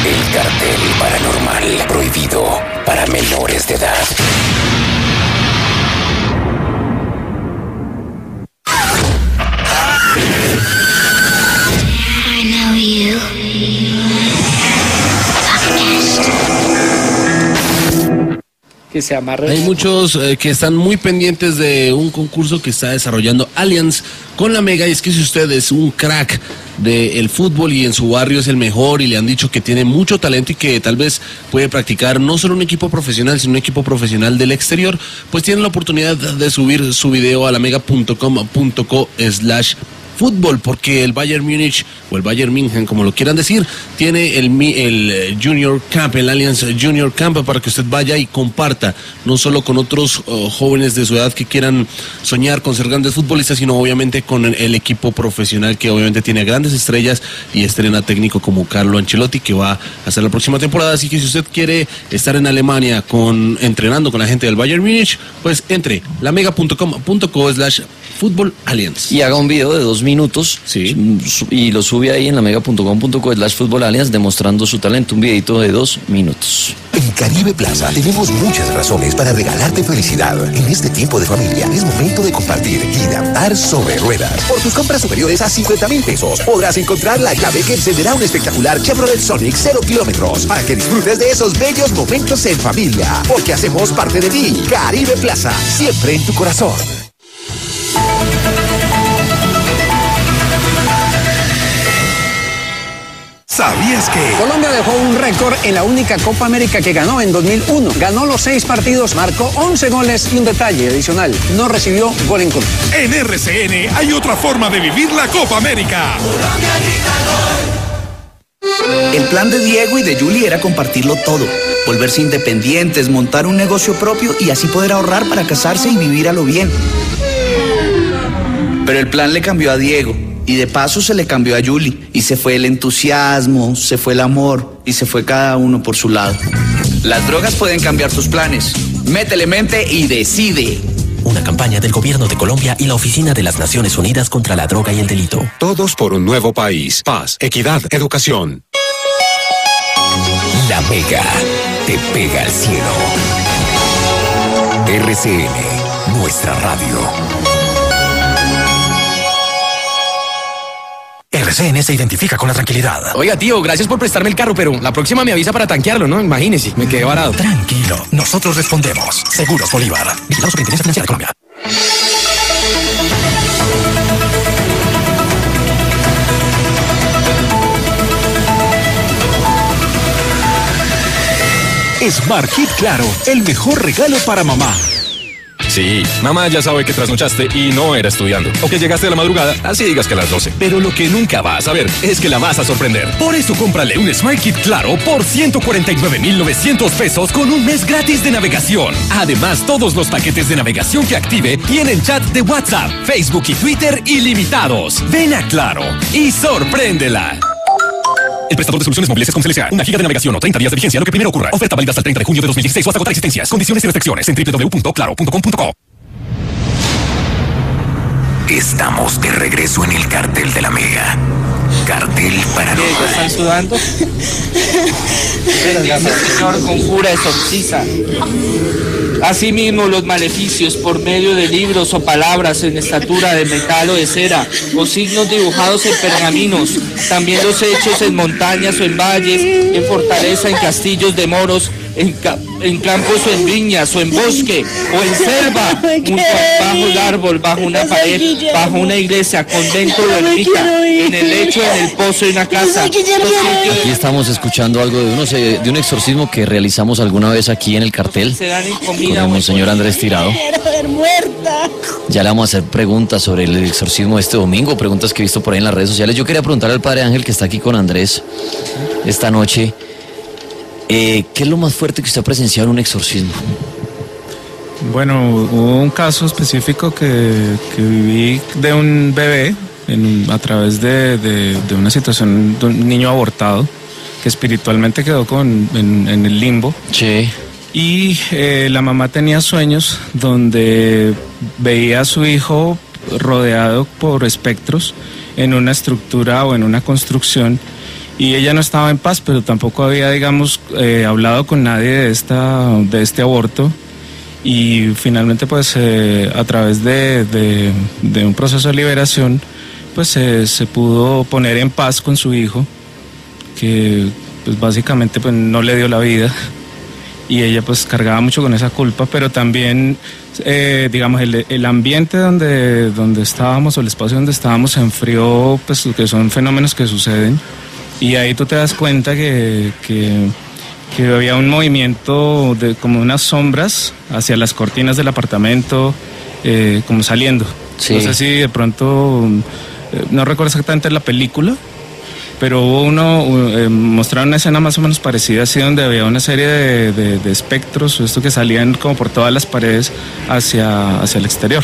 S10: El cartel paranormal prohibido para menores de edad.
S2: Se.
S4: Hay muchos eh, que están muy pendientes de un concurso que está desarrollando Allianz con la Mega. Y es que si usted es un crack del fútbol y en su barrio es el mejor y le han dicho que tiene mucho talento y que tal vez puede practicar no solo un equipo profesional, sino un equipo profesional del exterior, pues tiene la oportunidad de subir su video a la mega.com.co slash fútbol, porque el Bayern Múnich o el Bayern München, como lo quieran decir, tiene el, el eh, Junior Camp, el Allianz Junior Camp, para que usted vaya y comparta, no solo con otros oh, jóvenes de su edad que quieran soñar con ser grandes futbolistas, sino obviamente con el, el equipo profesional que obviamente tiene grandes estrellas y estrena técnico como Carlo Ancelotti, que va a hacer la próxima temporada. Así que si usted quiere estar en Alemania con entrenando con la gente del Bayern Múnich, pues entre lamega.com.co slash fútbol Allianz.
S1: Y haga un video de dos minutos su- y lo sube ahí en la mega.com.co slash fútbol alias demostrando su talento. Un videito de dos minutos.
S11: En Caribe Plaza tenemos muchas razones para regalarte felicidad. En este tiempo de familia es momento de compartir y de andar sobre ruedas. Por tus compras superiores a 50 mil pesos podrás encontrar la llave que encenderá un espectacular Chevrolet Sonic 0 kilómetros para que disfrutes de esos bellos momentos en familia. Porque hacemos parte de ti. Caribe Plaza, siempre en tu corazón.
S12: ¿Sabías que? Colombia dejó un récord en la única Copa América que ganó en 2001. Ganó los seis partidos, marcó 11 goles y un detalle adicional, no recibió gol en contra.
S13: En RCN hay otra forma de vivir la Copa América.
S14: El plan de Diego y de Julie era compartirlo todo, volverse independientes, montar un negocio propio y así poder ahorrar para casarse y vivir a lo bien. Pero el plan le cambió a Diego y de paso se le cambió a Julie y se fue el entusiasmo, se fue el amor y se fue cada uno por su lado. Las drogas pueden cambiar tus planes. Métele mente y decide.
S15: Una campaña del Gobierno de Colombia y la Oficina de las Naciones Unidas contra la Droga y el Delito.
S16: Todos por un nuevo país. Paz, equidad, educación.
S10: La Mega te pega al cielo. RCN, nuestra radio.
S15: RCN se identifica con la tranquilidad.
S17: Oiga, tío, gracias por prestarme el carro, pero la próxima me avisa para tanquearlo, ¿no? Imagínese, me quedé varado.
S15: Tranquilo, nosotros respondemos. Seguros Bolívar. Vigilado Superintendencia Financiera de Colombia.
S18: Smart Kit Claro, el mejor regalo para mamá.
S19: Sí, mamá ya sabe que trasnochaste y no era estudiando. O que llegaste a la madrugada, así digas que a las 12. Pero lo que nunca va a saber es que la vas a sorprender.
S18: Por eso cómprale un Smart Kit Claro por 149,900 pesos con un mes gratis de navegación. Además, todos los paquetes de navegación que active tienen chat de WhatsApp, Facebook y Twitter ilimitados. Ven a Claro y sorpréndela.
S19: El prestador de soluciones móviles es Comcel S.A. Una giga de navegación o 30 días de vigencia, lo que primero ocurra. Oferta válida hasta el 30 de junio de 2016 o hasta agotar existencias. Condiciones y restricciones en www.claro.com.co.
S10: Estamos de regreso en el cartel de la Mega. Cartel
S2: ¿Qué? ¿Ya
S10: paranormal.
S2: están sudando? Bendice, Señor, conjura, exorciza. Asimismo, los maleficios por medio de libros o palabras en estatura de metal o de cera, o signos dibujados en pergaminos, también los hechos en montañas o en valles, en fortaleza, en castillos de moros, en, ca- en campos o en viñas, o en bosque, o en selva, junto a- bajo el árbol, bajo una pared, bajo una iglesia, convento o ermita, en el lecho, en el pozo de una casa,
S1: Aquí estamos escuchando algo de, unos, eh, de un exorcismo que realizamos alguna vez aquí en el cartel.
S2: Se dan en
S1: con el monseñor Andrés Tirado. Ya le vamos a hacer preguntas sobre el exorcismo de este domingo, preguntas que he visto por ahí en las redes sociales. Yo quería preguntarle al padre Ángel que está aquí con Andrés esta noche, eh, ¿qué es lo más fuerte que usted ha presenciado en un exorcismo?
S3: Bueno, hubo un caso específico que, que viví de un bebé en- a través de, de- de una situación de un niño abortado que espiritualmente quedó con, en, en el limbo.
S1: Sí.
S3: Y eh, la mamá tenía sueños donde veía a su hijo rodeado por espectros en una estructura o en una construcción y ella no estaba en paz, pero tampoco había, digamos, eh, hablado con nadie de, esta, de este aborto. Y finalmente pues eh, a través de, de- de un proceso de liberación pues eh, se pudo poner en paz con su hijo que pues básicamente pues no le dio la vida. Y ella pues cargaba mucho con esa culpa, pero también, eh, digamos, el, el ambiente donde, donde estábamos o el espacio donde estábamos se enfrió, pues que son fenómenos que suceden y ahí tú te das cuenta que, que, que había un movimiento de como unas sombras hacia las cortinas del apartamento, eh, como saliendo.
S1: Sí.
S3: No sé si de pronto, eh, no recuerdo exactamente la película, pero hubo uno, eh, mostraron una escena más o menos parecida así, donde había una serie de, de- de espectros, esto que salían como por todas las paredes hacia, hacia el exterior.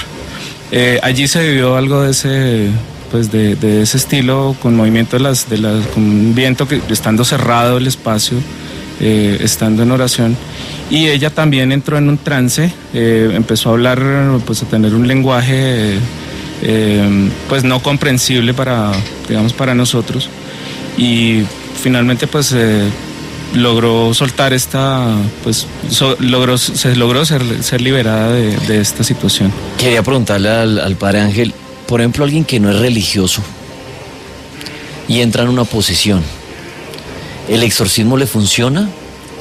S3: Eh, allí se vivió algo de ese, pues de, ese estilo, con movimiento de las, de las, con un viento que estando cerrado el espacio, eh, estando en oración. Y ella también entró en un trance, eh, empezó a hablar, pues a tener un lenguaje, eh, pues no comprensible para, digamos, para nosotros y finalmente pues logró soltar esta pues so- logró se logró ser, ser liberada de, de esta situación
S1: Quería preguntarle al, al padre Ángel, por ejemplo, alguien que no es religioso y entra en una posesión, ¿el exorcismo le funciona?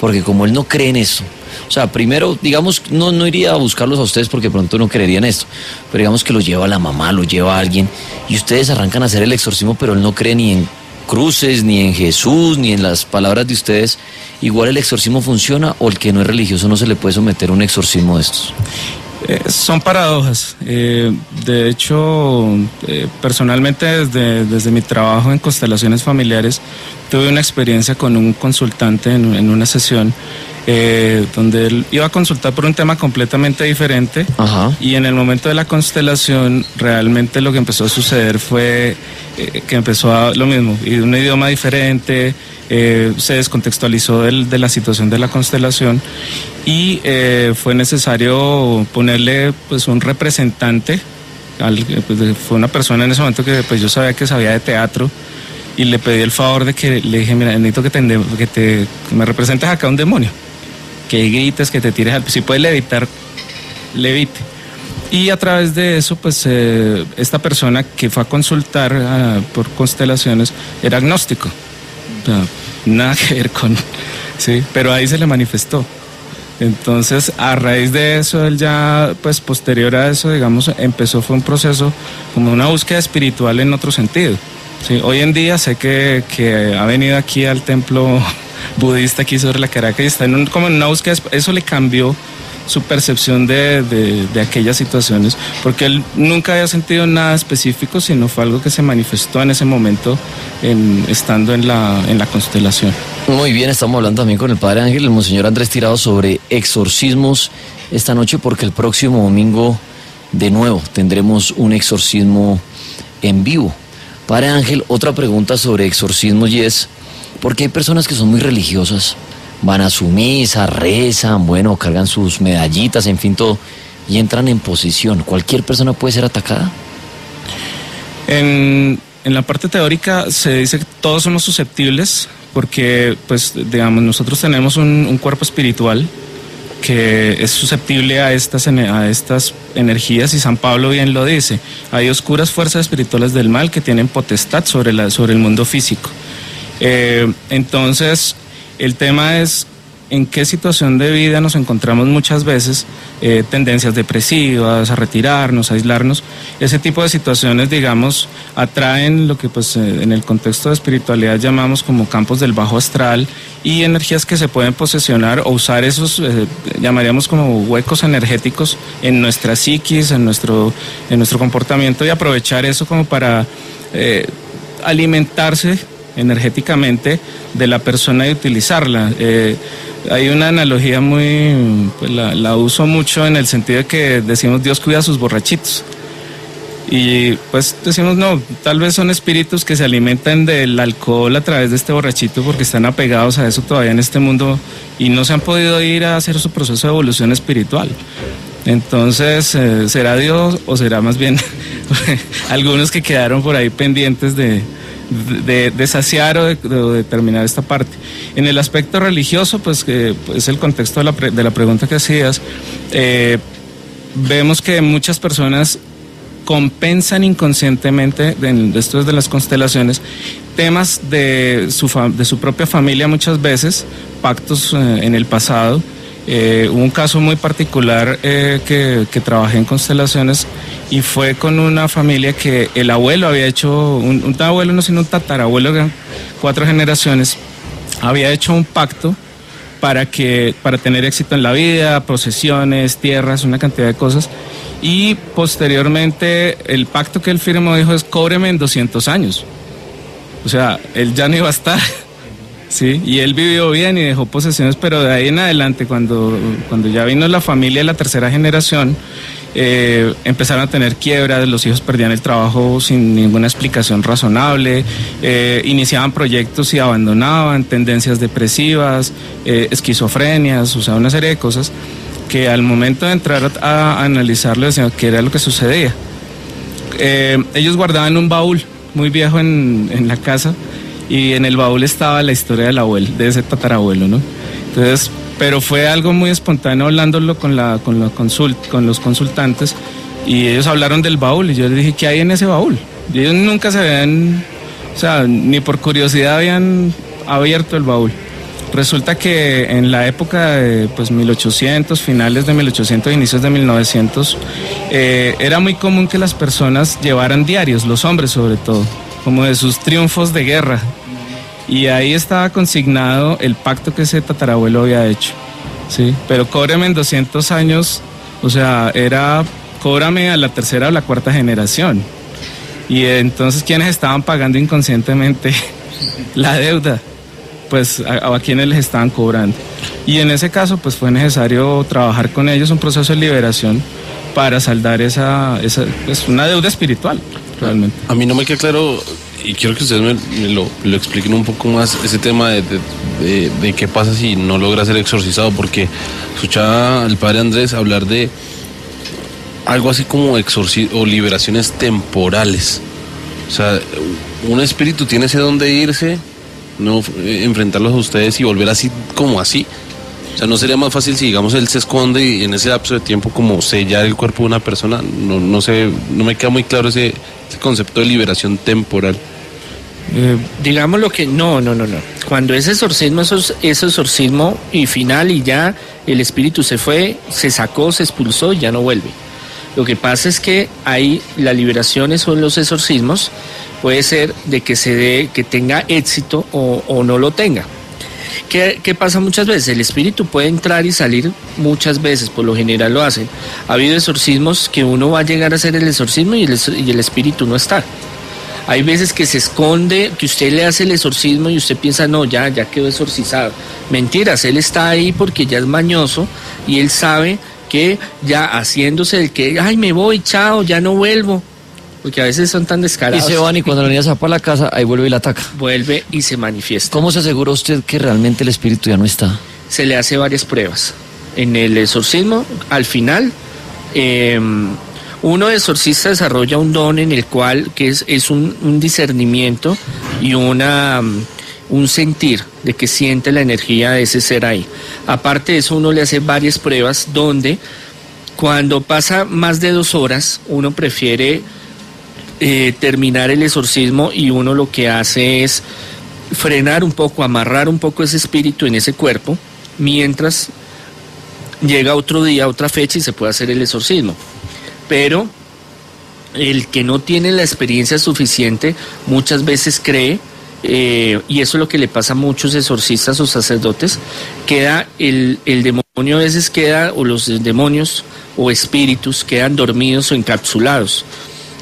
S1: Porque como él no cree en eso, o sea, primero, digamos, no, no iría a buscarlos a ustedes porque pronto no creerían esto, pero digamos que lo lleva la mamá, lo lleva a alguien y ustedes arrancan a hacer el exorcismo, pero él no cree ni en cruces, ni en Jesús, ni en las palabras de ustedes. Igual el exorcismo funciona o el que no es religioso no se le puede someter a un exorcismo de estos.
S3: Eh, son paradojas. Eh, de hecho, eh, personalmente desde, desde mi trabajo en constelaciones familiares, tuve una experiencia con un consultante en, en una sesión eh, donde él iba a consultar por un tema completamente diferente. Y en el momento de la constelación realmente lo que empezó a suceder fue eh, que empezó a lo mismo, y un idioma diferente, eh, se descontextualizó del- de la situación de la constelación y eh, fue necesario ponerle pues un representante, al- pues, de- fue una persona en ese momento que pues yo sabía que sabía de teatro y le pedí el favor de que le dije, mira, necesito que te, que te me representes acá un demonio, que grites, que te tires al si puedes levitar, levite. Y a través de eso, pues eh, esta persona que fue a consultar ah, por constelaciones era agnóstico. O nada que ver con... Sí, pero ahí se le manifestó. Entonces, a raíz de eso, él ya, pues posterior a eso, digamos, empezó, fue un proceso como una búsqueda espiritual en otro sentido. Sí, hoy en día sé que, que ha venido aquí al templo budista aquí sobre la Caracas y está en como en una búsqueda, eso le cambió su percepción de, de- de aquellas situaciones, porque él nunca había sentido nada específico, sino fue algo que se manifestó en ese momento, en, estando en la, en la constelación.
S1: Muy bien, estamos hablando también con el padre Ángel, el monseñor Andrés Tirado, sobre exorcismos esta noche, porque el próximo domingo, de nuevo, tendremos un exorcismo en vivo. Padre Ángel, otra pregunta sobre exorcismos y es, porque hay personas que son muy religiosas, van a su misa, rezan, bueno, cargan sus medallitas, en fin, todo, y entran en posición. ¿Cualquier persona puede ser atacada?
S3: En, en la parte teórica se dice que todos somos susceptibles porque, pues, digamos, nosotros tenemos un, un cuerpo espiritual que es susceptible a estas, a estas energías y San Pablo bien lo dice. Hay oscuras fuerzas espirituales del mal que tienen potestad sobre, la, sobre el mundo físico. Eh, entonces, el tema es en qué situación de vida nos encontramos muchas veces, eh, tendencias depresivas, a retirarnos, a aislarnos. Ese tipo de situaciones, digamos, atraen lo que pues eh, en el contexto de espiritualidad llamamos como campos del bajo astral y energías que se pueden posesionar o usar esos, eh, llamaríamos como huecos energéticos en nuestra psiquis, en nuestro, en nuestro comportamiento y aprovechar eso como para alimentarse energéticamente de la persona y utilizarla. Eh, hay una analogía muy, pues la, la uso mucho en el sentido de que decimos Dios cuida a sus borrachitos. Y pues decimos, no, tal vez son espíritus que se alimentan del alcohol a través de este borrachito porque están apegados a eso todavía en este mundo y no se han podido ir a hacer su proceso de evolución espiritual. Entonces, eh, ¿será Dios o será más bien algunos que quedaron por ahí pendientes de, de, de saciar o de, de- terminar esta parte? En el aspecto religioso, pues que es el contexto de la, pre- de la pregunta que hacías, eh, vemos que muchas personas compensan inconscientemente, en, esto es de las constelaciones, temas de su, de su propia familia muchas veces, pactos eh, en el pasado. Eh, hubo un caso muy particular eh, que, trabajé en constelaciones y fue con una familia que el abuelo había hecho, un, abuelo no sino un tatarabuelo, cuatro generaciones, había hecho un pacto para que para tener éxito en la vida, posesiones, tierras, una cantidad de cosas. Y posteriormente el pacto que él firmó dijo es cóbreme en 200 años. O sea, él ya no iba a estar. Sí, y él vivió bien y dejó posesiones, pero de ahí en adelante, cuando, cuando ya vino la familia, la tercera generación, eh, empezaron a tener quiebras, los hijos perdían el trabajo sin ninguna explicación razonable, eh, iniciaban proyectos y abandonaban, tendencias depresivas, eh, esquizofrenias, o sea, una serie de cosas que al momento de entrar a, a analizarlo decían qué era lo que sucedía. Eh, ellos guardaban un baúl muy viejo en, en la casa y en el baúl estaba la historia del abuelo, de ese tatarabuelo, ¿no? Entonces, pero fue algo muy espontáneo hablándolo con, la, con, la consult, con los consultantes y ellos hablaron del baúl y yo les dije, ¿qué hay en ese baúl? Y ellos nunca se habían, o sea, ni por curiosidad habían abierto el baúl. Resulta que en la época de pues, 1800, finales de 1800, inicios de 1900, eh, era muy común que las personas llevaran diarios, los hombres sobre todo, como de sus triunfos de guerra. Y ahí estaba consignado el pacto que ese tatarabuelo había hecho. ¿sí? Pero cóbreme en 200 años, o sea, era cóbrame a la tercera o la cuarta generación. Y entonces, ¿quiénes estaban pagando inconscientemente la deuda? Pues a, a quienes les estaban cobrando. Y en ese caso, pues fue necesario trabajar con ellos un proceso de liberación para saldar esa, esa pues, una deuda espiritual, realmente.
S4: A mí no me queda claro, y quiero que ustedes me, lo, lo expliquen un poco más, ese tema de, de- qué pasa si no logra ser exorcizado, porque escuchaba al padre Andrés hablar de algo así como exorci o liberaciones temporales. O sea, un espíritu tiene ese don de irse, no eh, enfrentarlos a ustedes y volver así como así. O sea, ¿no sería más fácil si, digamos, él se esconde y en ese lapso de tiempo como sellar el cuerpo de una persona? No, no sé, no me queda muy claro ese concepto de liberación temporal.
S2: Digamos lo que no, no, no, no. Cuando ese exorcismo eso es ese exorcismo y final y ya el espíritu se fue, se sacó, se expulsó y ya no vuelve. Lo que pasa es que ahí la liberación son los exorcismos, puede ser de que se dé, que tenga éxito o, o no lo tenga. ¿Qué, qué pasa muchas veces? El espíritu puede entrar y salir muchas veces, por lo general lo hacen. Ha habido exorcismos que uno va a llegar a hacer el exorcismo y el espíritu no está. Hay veces que se esconde, que usted le hace el exorcismo y usted piensa, no, ya, ya quedó exorcizado. Mentiras, él está ahí porque ya es mañoso y él sabe que ya haciéndose el que, ay, me voy, chao, ya no vuelvo. Porque a veces son tan
S1: Y
S2: descarados.
S1: se van y cuando la niña se va para la casa, ahí vuelve y la ataca.
S2: Vuelve y se manifiesta.
S1: ¿Cómo se asegura usted que realmente el espíritu ya no está?
S2: se le hace varias pruebas. En el exorcismo, al final, eh, Uno exorcista desarrolla un don en el cual, que es, es un, un discernimiento y una, mm, un sentir de que siente la energía de ese ser ahí. Aparte de eso, uno le hace varias pruebas donde cuando pasa más de dos horas, uno prefiere eh, terminar el exorcismo y uno lo que hace es frenar un poco, amarrar un poco ese espíritu en ese cuerpo, mientras llega otro día, otra fecha y se puede hacer el exorcismo. Pero el que no tiene la experiencia suficiente muchas veces cree, eh, y eso es lo que le pasa a muchos exorcistas o sacerdotes, queda el, el demonio a veces queda, o los demonios o espíritus quedan dormidos o encapsulados.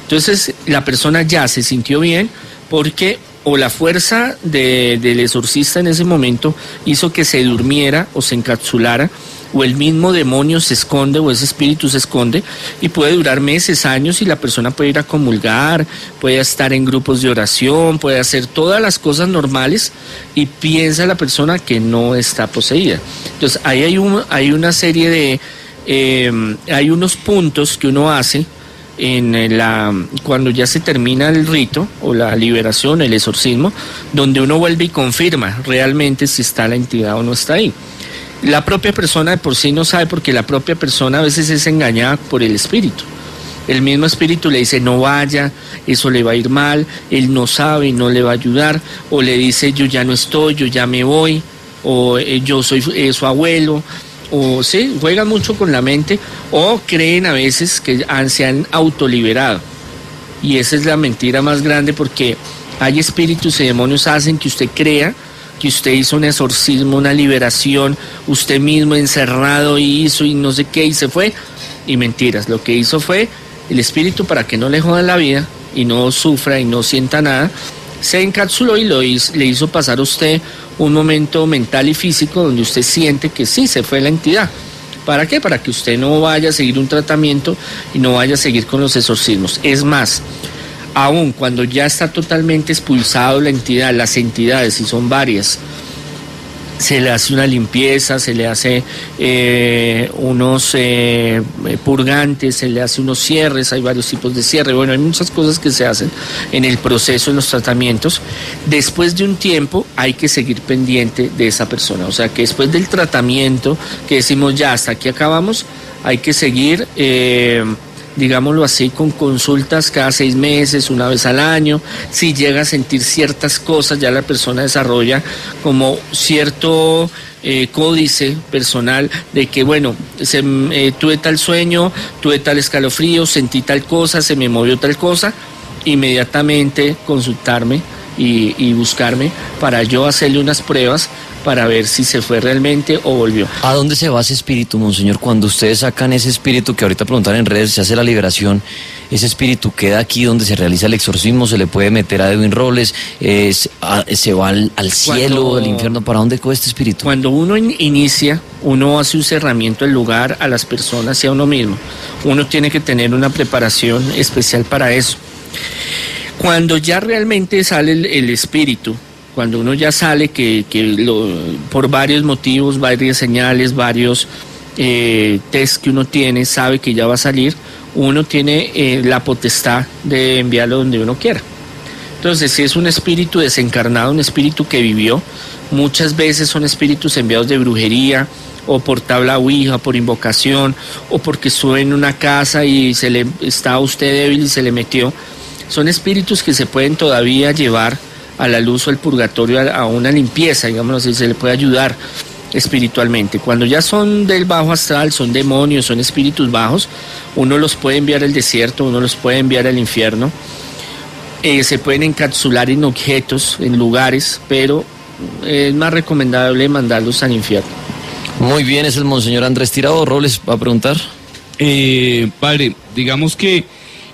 S2: Entonces la persona ya se sintió bien porque o la fuerza de- del exorcista en ese momento hizo que se durmiera o se encapsulara, o el mismo demonio se esconde o ese espíritu se esconde y puede durar meses, años y la persona puede ir a comulgar, puede estar en grupos de oración, puede hacer todas las cosas normales y piensa la persona que no está poseída. Entonces ahí hay, un, hay una serie de, eh, hay unos puntos que uno hace en la cuando ya se termina el rito o la liberación, el exorcismo, donde uno vuelve y confirma realmente si está la entidad o no está ahí. La propia persona de por sí no sabe porque la propia persona a veces es engañada por el espíritu. El mismo espíritu le dice no vaya, eso le va a ir mal, él no sabe y no le va a ayudar, o le dice yo ya no estoy, yo ya me voy, o eh, yo soy eh, su abuelo, o sí, juegan mucho con la mente, o creen a veces que han- se han autoliberado. Y esa es la mentira más grande porque hay espíritus y demonios hacen que usted crea que usted hizo un exorcismo, una liberación, usted mismo encerrado y hizo y no sé qué y se fue. Y mentiras, lo que hizo fue el espíritu para que no le jodan la vida y no sufra y no sienta nada, se encapsuló y lo le hizo pasar a usted un momento mental y físico donde usted siente que sí, se fue la entidad. ¿Para qué? Para que usted no vaya a seguir un tratamiento y no vaya a seguir con los exorcismos. Es más, aún cuando ya está totalmente expulsado la entidad, las entidades, y son varias, se le hace una limpieza, se le hace eh, unos eh, purgantes, se le hace unos cierres, hay varios tipos de cierre, bueno, hay muchas cosas que se hacen en el proceso, en los tratamientos. Después de un tiempo hay que seguir pendiente de esa persona, o sea que después del tratamiento, que decimos ya hasta aquí acabamos, hay que seguir... eh, digámoslo así, con consultas cada seis meses, una vez al año. Si llega a sentir ciertas cosas, ya la persona desarrolla como cierto eh, códice personal de que, bueno, eh, tuve tal sueño, tuve tal escalofrío, sentí tal cosa, se me movió tal cosa, inmediatamente consultarme y buscarme para yo hacerle unas pruebas para ver si se fue realmente o volvió.
S1: ¿A dónde se va ese espíritu, monseñor? Cuando ustedes sacan ese espíritu que ahorita preguntan en redes, se hace la liberación, ese espíritu queda aquí donde se realiza el exorcismo, se le puede meter a Edwin Robles, es- a- se va al, al cielo,
S2: Cuando-
S1: al infierno. ¿Para dónde coge este espíritu?
S2: Cuando uno in- inicia, uno hace un cerramiento del lugar a las personas y a uno mismo. Uno tiene que tener una preparación especial para eso. Cuando ya realmente sale el, el espíritu, cuando uno ya sale que, que por varios motivos, varias señales, varios eh, test que uno tiene, sabe que ya va a salir, uno tiene eh, la potestad de enviarlo donde uno quiera. Entonces, si es un espíritu desencarnado, un espíritu que vivió, muchas veces son espíritus enviados de brujería o por tabla ouija, por invocación, o porque estuvo en una casa y se le estaba usted débil y se le metió. Son espíritus que se pueden todavía llevar a la luz o al purgatorio a, a una limpieza, digamos así, se le puede ayudar espiritualmente. Cuando ya son del bajo astral, son demonios, son espíritus bajos, uno los puede enviar al desierto, uno los puede enviar al infierno eh, se pueden encapsular en objetos, en lugares, pero eh, es más recomendable mandarlos al infierno.
S1: Muy bien, es el monseñor Andrés Tirado. Robles, ¿va a preguntar?
S5: Eh, padre, digamos que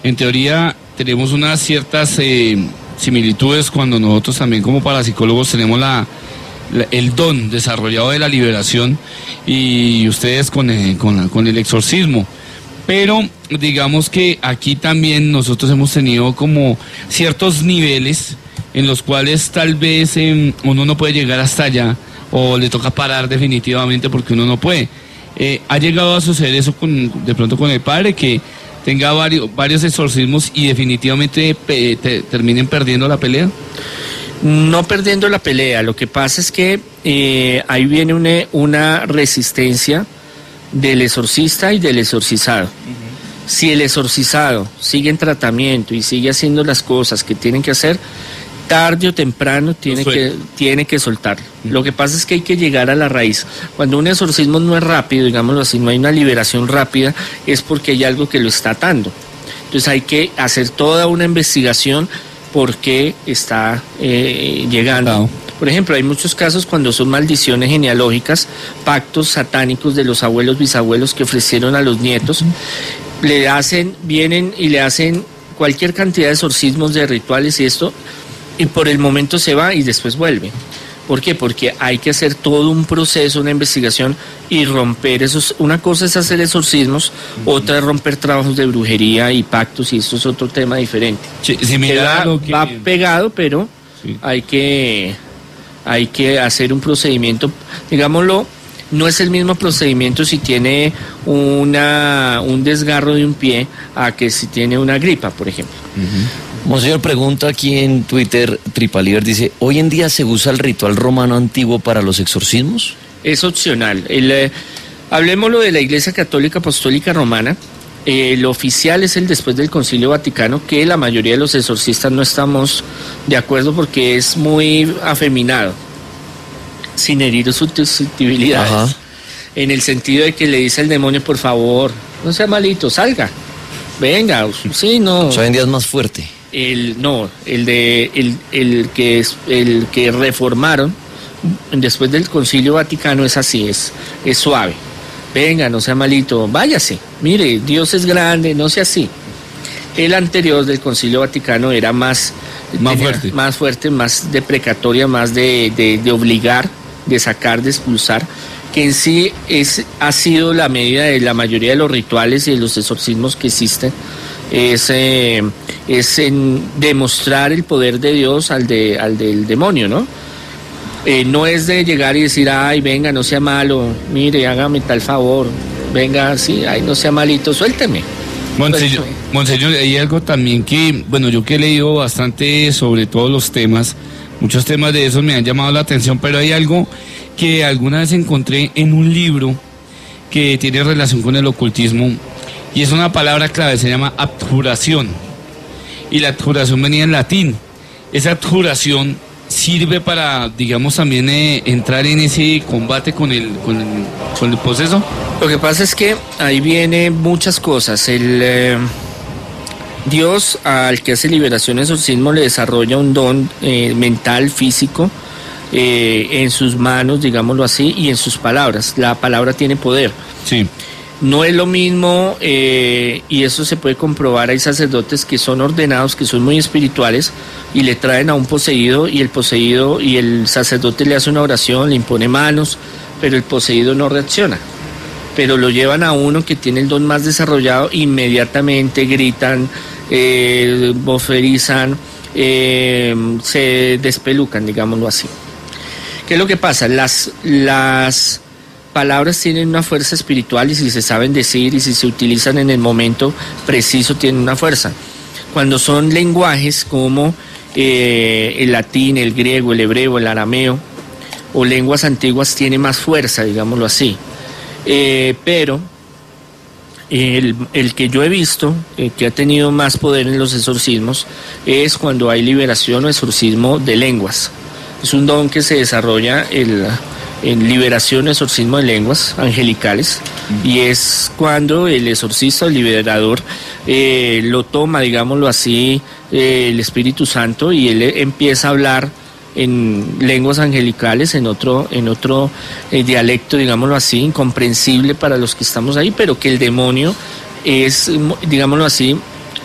S5: en teoría tenemos unas ciertas eh, similitudes cuando nosotros también como parapsicólogos tenemos la, el don desarrollado de la liberación y ustedes con, eh, con, la- con el exorcismo. Pero digamos que aquí también nosotros hemos tenido como ciertos niveles en los cuales tal vez em, uno no puede llegar hasta allá o le toca parar definitivamente porque uno no puede. Eh, ¿Ha llegado a suceder eso con, de pronto con el padre que tenga varios, varios exorcismos y definitivamente pe- te- terminen perdiendo la pelea?
S2: No perdiendo la pelea, lo que pasa es que eh, ahí viene una, una resistencia del exorcista y del exorcizado. Si el exorcizado sigue en tratamiento y sigue haciendo las cosas que tienen que hacer, tarde o temprano tiene que, tiene que soltarlo. Lo que pasa es que hay que llegar a la raíz. Cuando un exorcismo no es rápido, digámoslo así, no hay una liberación rápida, es porque hay algo que lo está atando. Entonces hay que hacer toda una investigación por qué está eh, llegando. Por ejemplo, hay muchos casos cuando son maldiciones genealógicas, pactos satánicos de los abuelos, bisabuelos que ofrecieron a los nietos, le hacen, vienen y le hacen cualquier cantidad de exorcismos, de rituales y esto, y por el momento se va y después vuelve. ¿Por qué? Porque hay que hacer todo un proceso, una investigación y romper esos. Una cosa es hacer exorcismos, otra es romper trabajos de brujería y pactos, y esto es otro tema diferente.
S5: similar
S2: va,
S5: que-
S2: va pegado, pero hay que hay que hacer un procedimiento, digámoslo, no es el mismo procedimiento si tiene una un desgarro de un pie a que si tiene una gripa, por ejemplo.
S1: Monseñor pregunta aquí en Twitter, Tripaliver dice, ¿hoy en día se usa el ritual romano antiguo para los exorcismos?
S2: es opcional. El, eh, hablemoslo de la Iglesia Católica Apostólica Romana. Eh, el oficial es el después del Concilio Vaticano, que la mayoría de los exorcistas no estamos de acuerdo porque es muy afeminado, sin herir sus susceptibilidades.
S1: Ajá.
S2: En el sentido de que le dice al demonio, por favor, no sea malito, salga. Venga, sí, no.
S1: Hoy en día es más fuerte.
S2: El no, el de el, el que es el que reformaron después del Concilio Vaticano es así, es es suave. Venga, no sea malito, váyase. Mire, Dios es grande, no sea así. El anterior del Concilio Vaticano era más
S5: Más
S2: tenía-
S5: fuerte.
S2: más fuerte, más deprecatoria, más de, de- de obligar, de sacar, de expulsar, que en sí es, ha sido la medida de la mayoría de los rituales y de los exorcismos que existen, es, eh, es en demostrar el poder de Dios al, de, al del demonio, ¿no? Eh, no es de llegar y decir, ay, venga, no sea malo, mire, hágame tal favor, venga, sí, ay, no sea malito, suélteme.
S5: Monseñor, Monseñor, hay algo también que, bueno, yo que he leído bastante sobre todos los temas, muchos temas de esos me han llamado la atención, pero hay algo que alguna vez encontré en un libro que tiene relación con el ocultismo y es una palabra clave, se llama abjuración. Y la abjuración venía en latín. Esa abjuración sirve para, digamos, también eh, entrar en ese combate con el, con el, con el proceso.
S2: Lo que pasa es que ahí vienen muchas cosas. El eh, Dios al que hace liberación exorcismo le desarrolla un don eh, mental, físico, eh, en sus manos, digámoslo así, y en sus palabras. La palabra tiene poder.
S5: Sí.
S2: No es lo mismo, eh, y eso se puede comprobar, hay sacerdotes que son ordenados, que son muy espirituales, y le traen a un poseído, y el poseído, y el sacerdote le hace una oración, le impone manos, pero el poseído no reacciona. Pero lo llevan a uno que tiene el don más desarrollado, inmediatamente gritan, eh, boferizan, eh, se despelucan, digámoslo así. ¿Qué es lo que pasa? Las, las palabras tienen una fuerza espiritual y si se saben decir y si se utilizan en el momento preciso tienen una fuerza. Cuando son lenguajes como eh, el latín, el griego, el hebreo, el arameo o lenguas antiguas tiene más fuerza, digámoslo así. Eh, pero el, el que yo he visto, eh, que ha tenido más poder en los exorcismos, es cuando hay liberación o exorcismo de lenguas. Es un don que se desarrolla el- en liberación exorcismo de lenguas angelicales y es cuando el exorcista el liberador eh, lo toma, digámoslo así, eh, el Espíritu Santo y él empieza a hablar en lenguas angelicales, en otro, en otro eh, dialecto, digámoslo así, incomprensible para los que estamos ahí, pero que el demonio es, digámoslo así,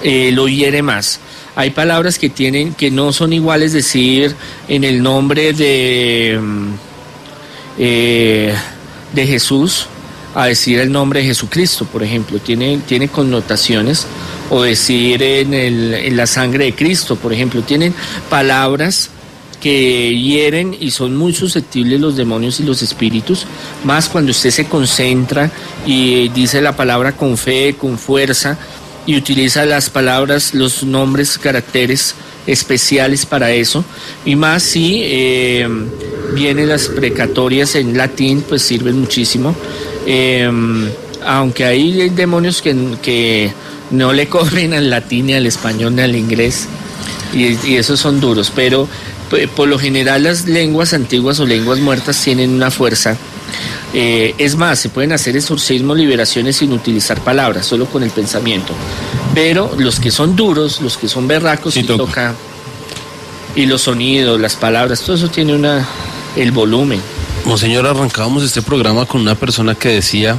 S2: lo hiere más. Hay palabras que tienen, que no son iguales decir en el nombre de, mm, eh, de Jesús a decir el nombre de Jesucristo, por ejemplo, tiene, tiene connotaciones, o decir en, el- en la sangre de Cristo, por ejemplo, tienen palabras que hieren y son muy susceptibles los demonios y los espíritus, más cuando usted se concentra y dice la palabra con fe, con fuerza, y utiliza las palabras, los nombres, caracteres especiales para eso. Y más si eh, vienen las precatorias en latín, pues sirven muchísimo. Eh, aunque hay demonios que, que no le corren al latín ni al español ni al inglés. Y, esos son duros, pero por lo general las lenguas antiguas o lenguas muertas tienen una fuerza. Eh, es más, se pueden hacer exorcismos, liberaciones sin utilizar palabras, solo con el pensamiento. Pero los que son duros, los que son berracos, sí toca. Y los sonidos, las palabras, todo eso tiene una el volumen.
S4: Monseñor, arrancábamos este programa con una persona que decía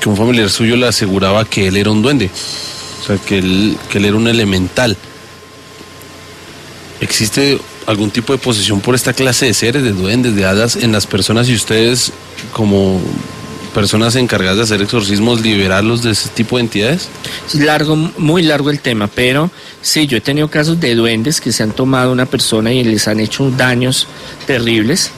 S4: que un familiar suyo le aseguraba que él era un duende, o sea, que él, que él era un elemental. ¿Existe algún tipo de posesión por esta clase de seres, de duendes, de hadas, en las personas y ustedes, como personas encargadas de hacer exorcismos, liberarlos de ese tipo de entidades?
S2: Es largo, muy largo el tema, pero sí, yo he tenido casos de duendes que se han tomado una persona y les han hecho daños terribles.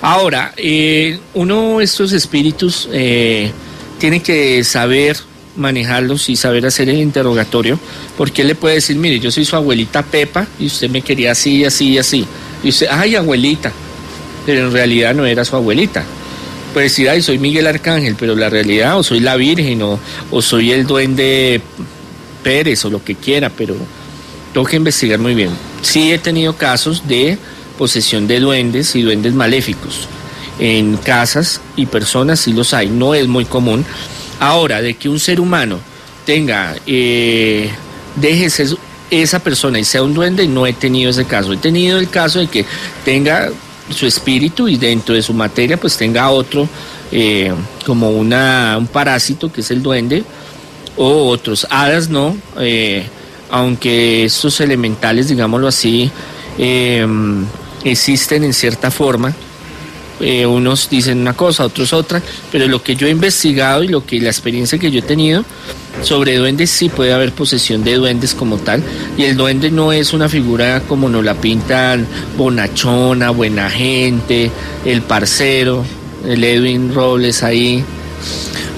S2: Ahora, eh, uno estos espíritus eh, tiene que saber manejarlos y saber hacer el interrogatorio, porque él le puede decir, mire, yo soy su abuelita Pepa y usted me quería así, así, así. Y usted, ay, abuelita, pero en realidad no era su abuelita. Puede decir, ay, soy Miguel Arcángel, pero la realidad, o soy la Virgen, o, o soy el duende Pérez, o lo que quiera, pero tengo que investigar muy bien. Sí he tenido casos de posesión de duendes y duendes maléficos en casas y personas, sí los hay, no es muy común. Ahora, de que un ser humano tenga, eh, deje ser esa persona y sea un duende, no he tenido ese caso. He tenido el caso de que tenga su espíritu y dentro de su materia pues tenga otro eh, como una, un parásito que es el duende o otros. Hadas no, eh, aunque estos elementales, digámoslo así, eh, existen en cierta forma. Eh, unos dicen una cosa, otros otra, pero lo que yo he investigado y lo que la experiencia que yo he tenido sobre duendes sí puede haber posesión de duendes como tal y el duende no es una figura como nos la pintan bonachona, buena gente, el parcero, el Edwin Robles ahí.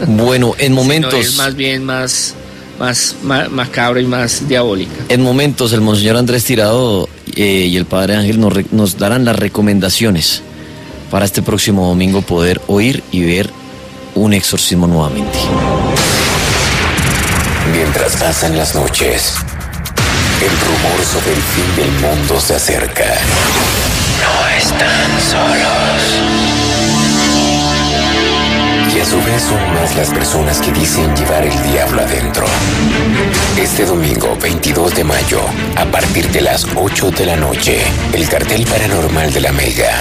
S1: Bueno, en momentos...
S2: Es más bien más más ma- macabra y más diabólica.
S1: En momentos el Monseñor Andrés Tirado eh, y el Padre Ángel nos, re- nos darán las recomendaciones para este próximo domingo poder oír y ver un exorcismo nuevamente.
S10: Mientras pasan las noches, el rumor sobre el fin del mundo se acerca. No están solos. Su vez son más las personas que dicen llevar el diablo adentro. Este domingo 22 de mayo, a partir de las 8 de la noche, el cartel paranormal de la Mega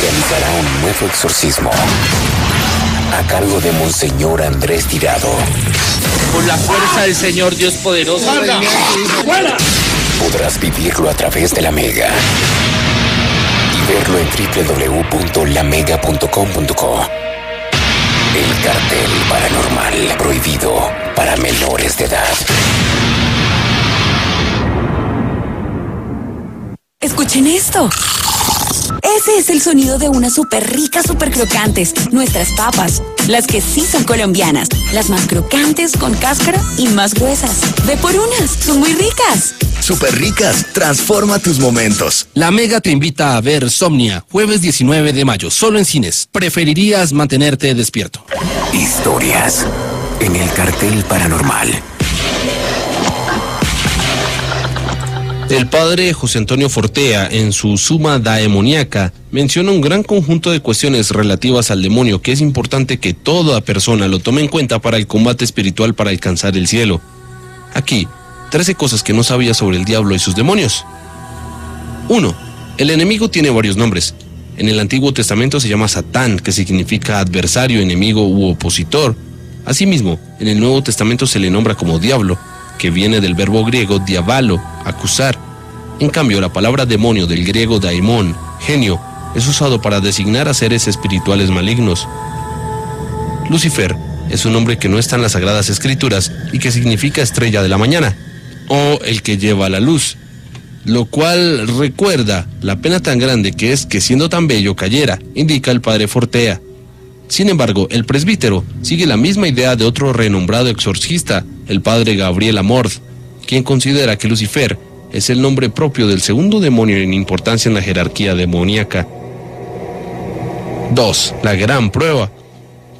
S10: realizará un nuevo exorcismo a cargo de Monseñor Andrés Tirado.
S2: Por la fuerza del Señor Dios poderoso.
S10: Podrás vivirlo a través de la Mega y verlo en www.lamega.com.co. El cartel paranormal prohibido para menores de edad.
S20: Escuchen esto. Ese es el sonido de unas súper ricas, súper crocantes. Nuestras papas. Las que sí son colombianas. Las más crocantes, con cáscara y más gruesas. Ve por unas. Son muy ricas.
S21: Super ricas, transforma tus momentos.
S22: La Mega te invita a ver Somnia, jueves 19 de mayo, solo en cines. ¿Preferirías mantenerte despierto?
S10: Historias en el cartel paranormal.
S22: El padre José Antonio Fortea, en su Suma Daemoniaca, menciona un gran conjunto de cuestiones relativas al demonio que es importante que toda persona lo tome en cuenta para el combate espiritual para alcanzar el cielo. Aquí, 13 cosas que no sabía sobre el diablo y sus demonios. 1. El enemigo tiene varios nombres. En el Antiguo Testamento se llama Satán, que significa adversario, enemigo u opositor. Asimismo, en el Nuevo Testamento se le nombra como diablo, que viene del verbo griego diabalo, acusar. En cambio, la palabra demonio del griego daimon, genio, es usado para designar a seres espirituales malignos. Lucifer es un nombre que no está en las Sagradas Escrituras y que significa estrella de la mañana, o el que lleva la luz, lo cual recuerda la pena tan grande que es que siendo tan bello cayera, indica el padre Fortea. Sin embargo, el presbítero sigue la misma idea de otro renombrado exorcista, el padre Gabriel Amord, quien considera que Lucifer es el nombre propio del segundo demonio en importancia en la jerarquía demoníaca. 2. La gran prueba.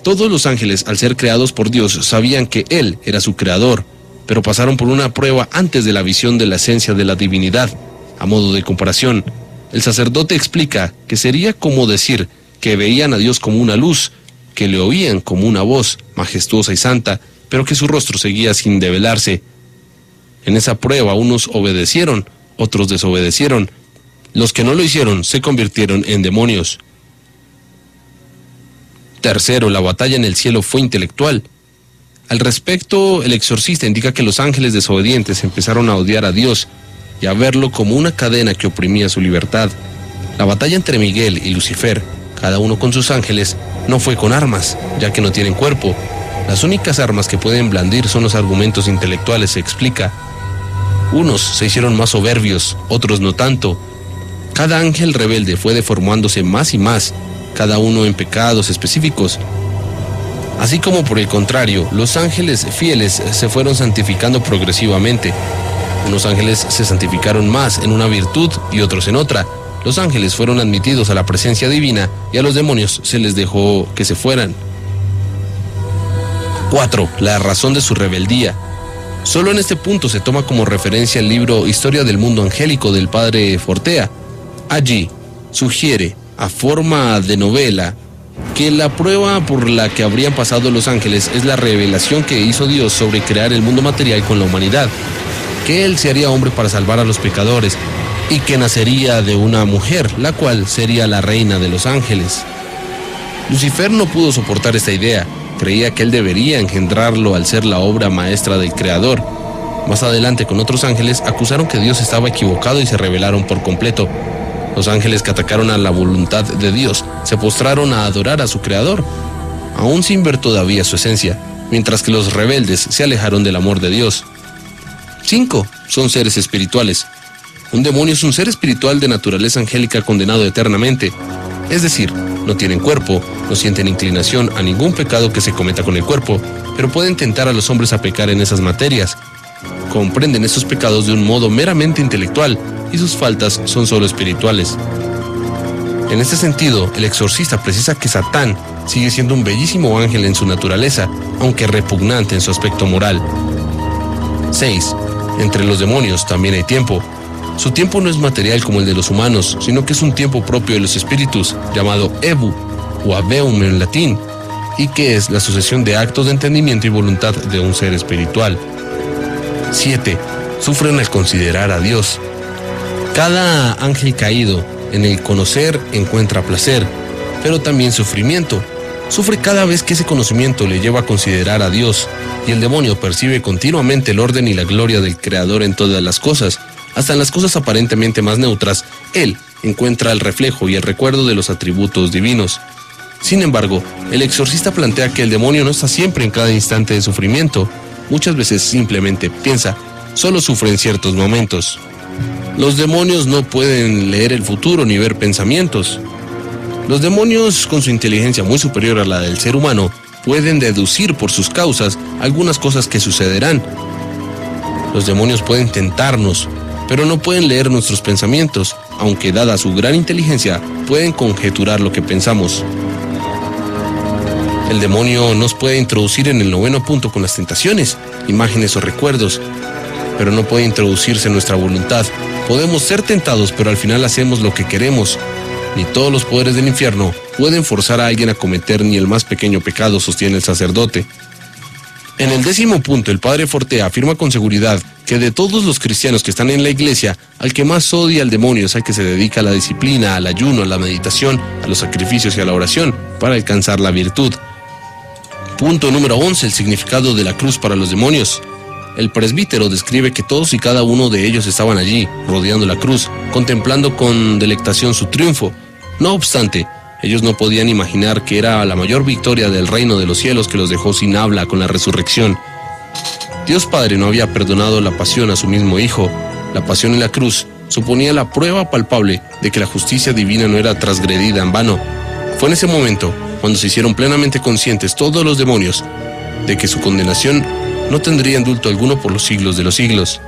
S22: Todos los ángeles, al ser creados por Dios, sabían que Él era su creador, pero pasaron por una prueba antes de la visión de la esencia de la divinidad. A modo de comparación, el sacerdote explica que sería como decir que veían a Dios como una luz, que le oían como una voz majestuosa y santa, pero que su rostro seguía sin develarse. En esa prueba unos obedecieron, otros desobedecieron. Los que no lo hicieron se convirtieron en demonios. Tercero, la batalla en el cielo fue intelectual. Al respecto, el exorcista indica que los ángeles desobedientes empezaron a odiar a Dios y a verlo como una cadena que oprimía su libertad. La batalla entre Miguel y Lucifer, cada uno con sus ángeles, no fue con armas, ya que no tienen cuerpo. Las únicas armas que pueden blandir son los argumentos intelectuales, se explica. Unos se hicieron más soberbios, otros no tanto. Cada ángel rebelde fue deformándose más y más, cada uno en pecados específicos. Así como por el contrario, los ángeles fieles se fueron santificando progresivamente. Unos ángeles se santificaron más en una virtud y otros en otra. Los ángeles fueron admitidos a la presencia divina y a los demonios se les dejó que se fueran. 4. La razón de su rebeldía. Solo en este punto se toma como referencia el libro Historia del Mundo Angélico del padre Fortea. Allí sugiere, a forma de novela, que la prueba por la que habrían pasado los ángeles es la revelación que hizo Dios sobre crear el mundo material con la humanidad, que Él se haría hombre para salvar a los pecadores y que nacería de una mujer, la cual sería la reina de los ángeles. Lucifer no pudo soportar esta idea, creía que él debería engendrarlo al ser la obra maestra del Creador. Más adelante con otros ángeles acusaron que Dios estaba equivocado y se rebelaron por completo. Los ángeles que atacaron a la voluntad de Dios se postraron a adorar a su Creador, aún sin ver todavía su esencia, mientras que los rebeldes se alejaron del amor de Dios. 5. Son seres espirituales. Un demonio es un ser espiritual de naturaleza angélica condenado eternamente. Es decir, no tienen cuerpo, no sienten inclinación a ningún pecado que se cometa con el cuerpo, pero pueden tentar a los hombres a pecar en esas materias. Comprenden esos pecados de un modo meramente intelectual y sus faltas son solo espirituales. En este sentido, el exorcista precisa que Satán sigue siendo un bellísimo ángel en su naturaleza, aunque repugnante en su aspecto moral. 6. Entre los demonios también hay tiempo. Su tiempo no es material como el de los humanos, sino que es un tiempo propio de los espíritus, llamado ebu o aveum en latín, y que es la sucesión de actos de entendimiento y voluntad de un ser espiritual. 7. Sufren al considerar a Dios. Cada ángel caído en el conocer encuentra placer, pero también sufrimiento. Sufre cada vez que ese conocimiento le lleva a considerar a Dios, y el demonio percibe continuamente el orden y la gloria del Creador en todas las cosas, hasta en las cosas aparentemente más neutras, él encuentra el reflejo y el recuerdo de los atributos divinos. Sin embargo, el exorcista plantea que el demonio no está siempre en cada instante de sufrimiento, muchas veces simplemente piensa, solo sufre en ciertos momentos. Los demonios no pueden leer el futuro ni ver pensamientos. Los demonios, con su inteligencia muy superior a la del ser humano, pueden deducir por sus causas algunas cosas que sucederán. Los demonios pueden tentarnos, pero no pueden leer nuestros pensamientos, aunque dada su gran inteligencia, pueden conjeturar lo que pensamos. El demonio nos puede introducir en el noveno punto con las tentaciones, imágenes o recuerdos, pero no puede introducirse nuestra voluntad. Podemos ser tentados, pero al final hacemos lo que queremos. Ni todos los poderes del infierno pueden forzar a alguien a cometer ni el más pequeño pecado, sostiene el sacerdote. En el décimo punto, el padre Fortea afirma con seguridad que de todos los cristianos que están en la iglesia, al que más odia al demonio es al que se dedica a la disciplina, al ayuno, a la meditación, a los sacrificios y a la oración para alcanzar la virtud. Punto número 11. El significado de la cruz para los demonios. El presbítero describe que todos y cada uno de ellos estaban allí, rodeando la cruz, contemplando con delectación su triunfo. No obstante, ellos no podían imaginar que era la mayor victoria del reino de los cielos que los dejó sin habla con la resurrección. Dios Padre no había perdonado la pasión a su mismo Hijo. La pasión en la cruz suponía la prueba palpable de que la justicia divina no era transgredida en vano. Fue en ese momento cuando se hicieron plenamente conscientes todos los demonios de que su condenación no tendría indulto alguno por los siglos de los siglos.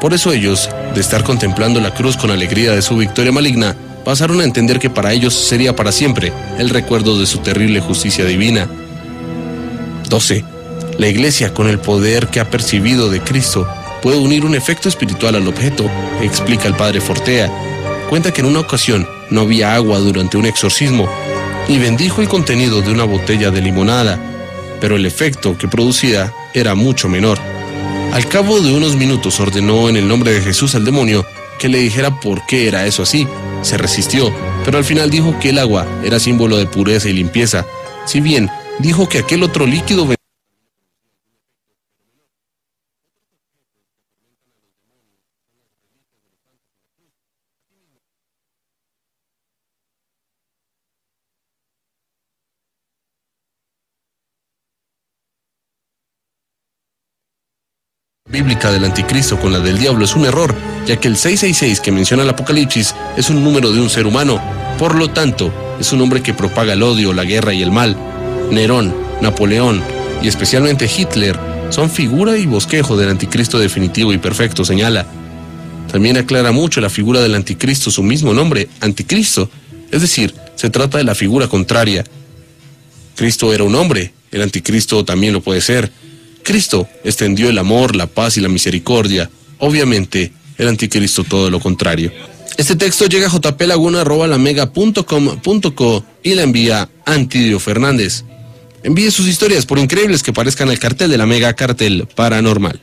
S22: Por eso ellos, de estar contemplando la cruz con alegría de su victoria maligna, pasaron a entender que para ellos sería para siempre el recuerdo de su terrible justicia divina. 12. La iglesia, con el poder que ha percibido de Cristo, puede unir un efecto espiritual al objeto, explica el padre Fortea. Cuenta que en una ocasión no había agua durante un exorcismo y bendijo el contenido de una botella de limonada, pero el efecto que producía era mucho menor. Al cabo de unos minutos ordenó en el nombre de Jesús al demonio que le dijera por qué era eso así. Se resistió, pero al final dijo que el agua era símbolo de pureza y limpieza, si bien dijo que aquel otro líquido del anticristo con la del diablo es un error, ya que el 666 que menciona el Apocalipsis es un número de un ser humano. Por lo tanto, es un hombre que propaga el odio, la guerra y el mal. Nerón, Napoleón y especialmente Hitler son figura y bosquejo del anticristo definitivo y perfecto, señala. También aclara mucho la figura del anticristo su mismo nombre, anticristo, es decir, se trata de la figura contraria. Cristo era un hombre, el anticristo también lo puede ser. Cristo extendió el amor, la paz y la misericordia. Obviamente, el anticristo todo lo contrario. Este texto llega a jplaguna.lamega.com.co y la envía Antidio Fernández. Envíe sus historias, por increíbles que parezcan al cartel de la Mega Cartel Paranormal.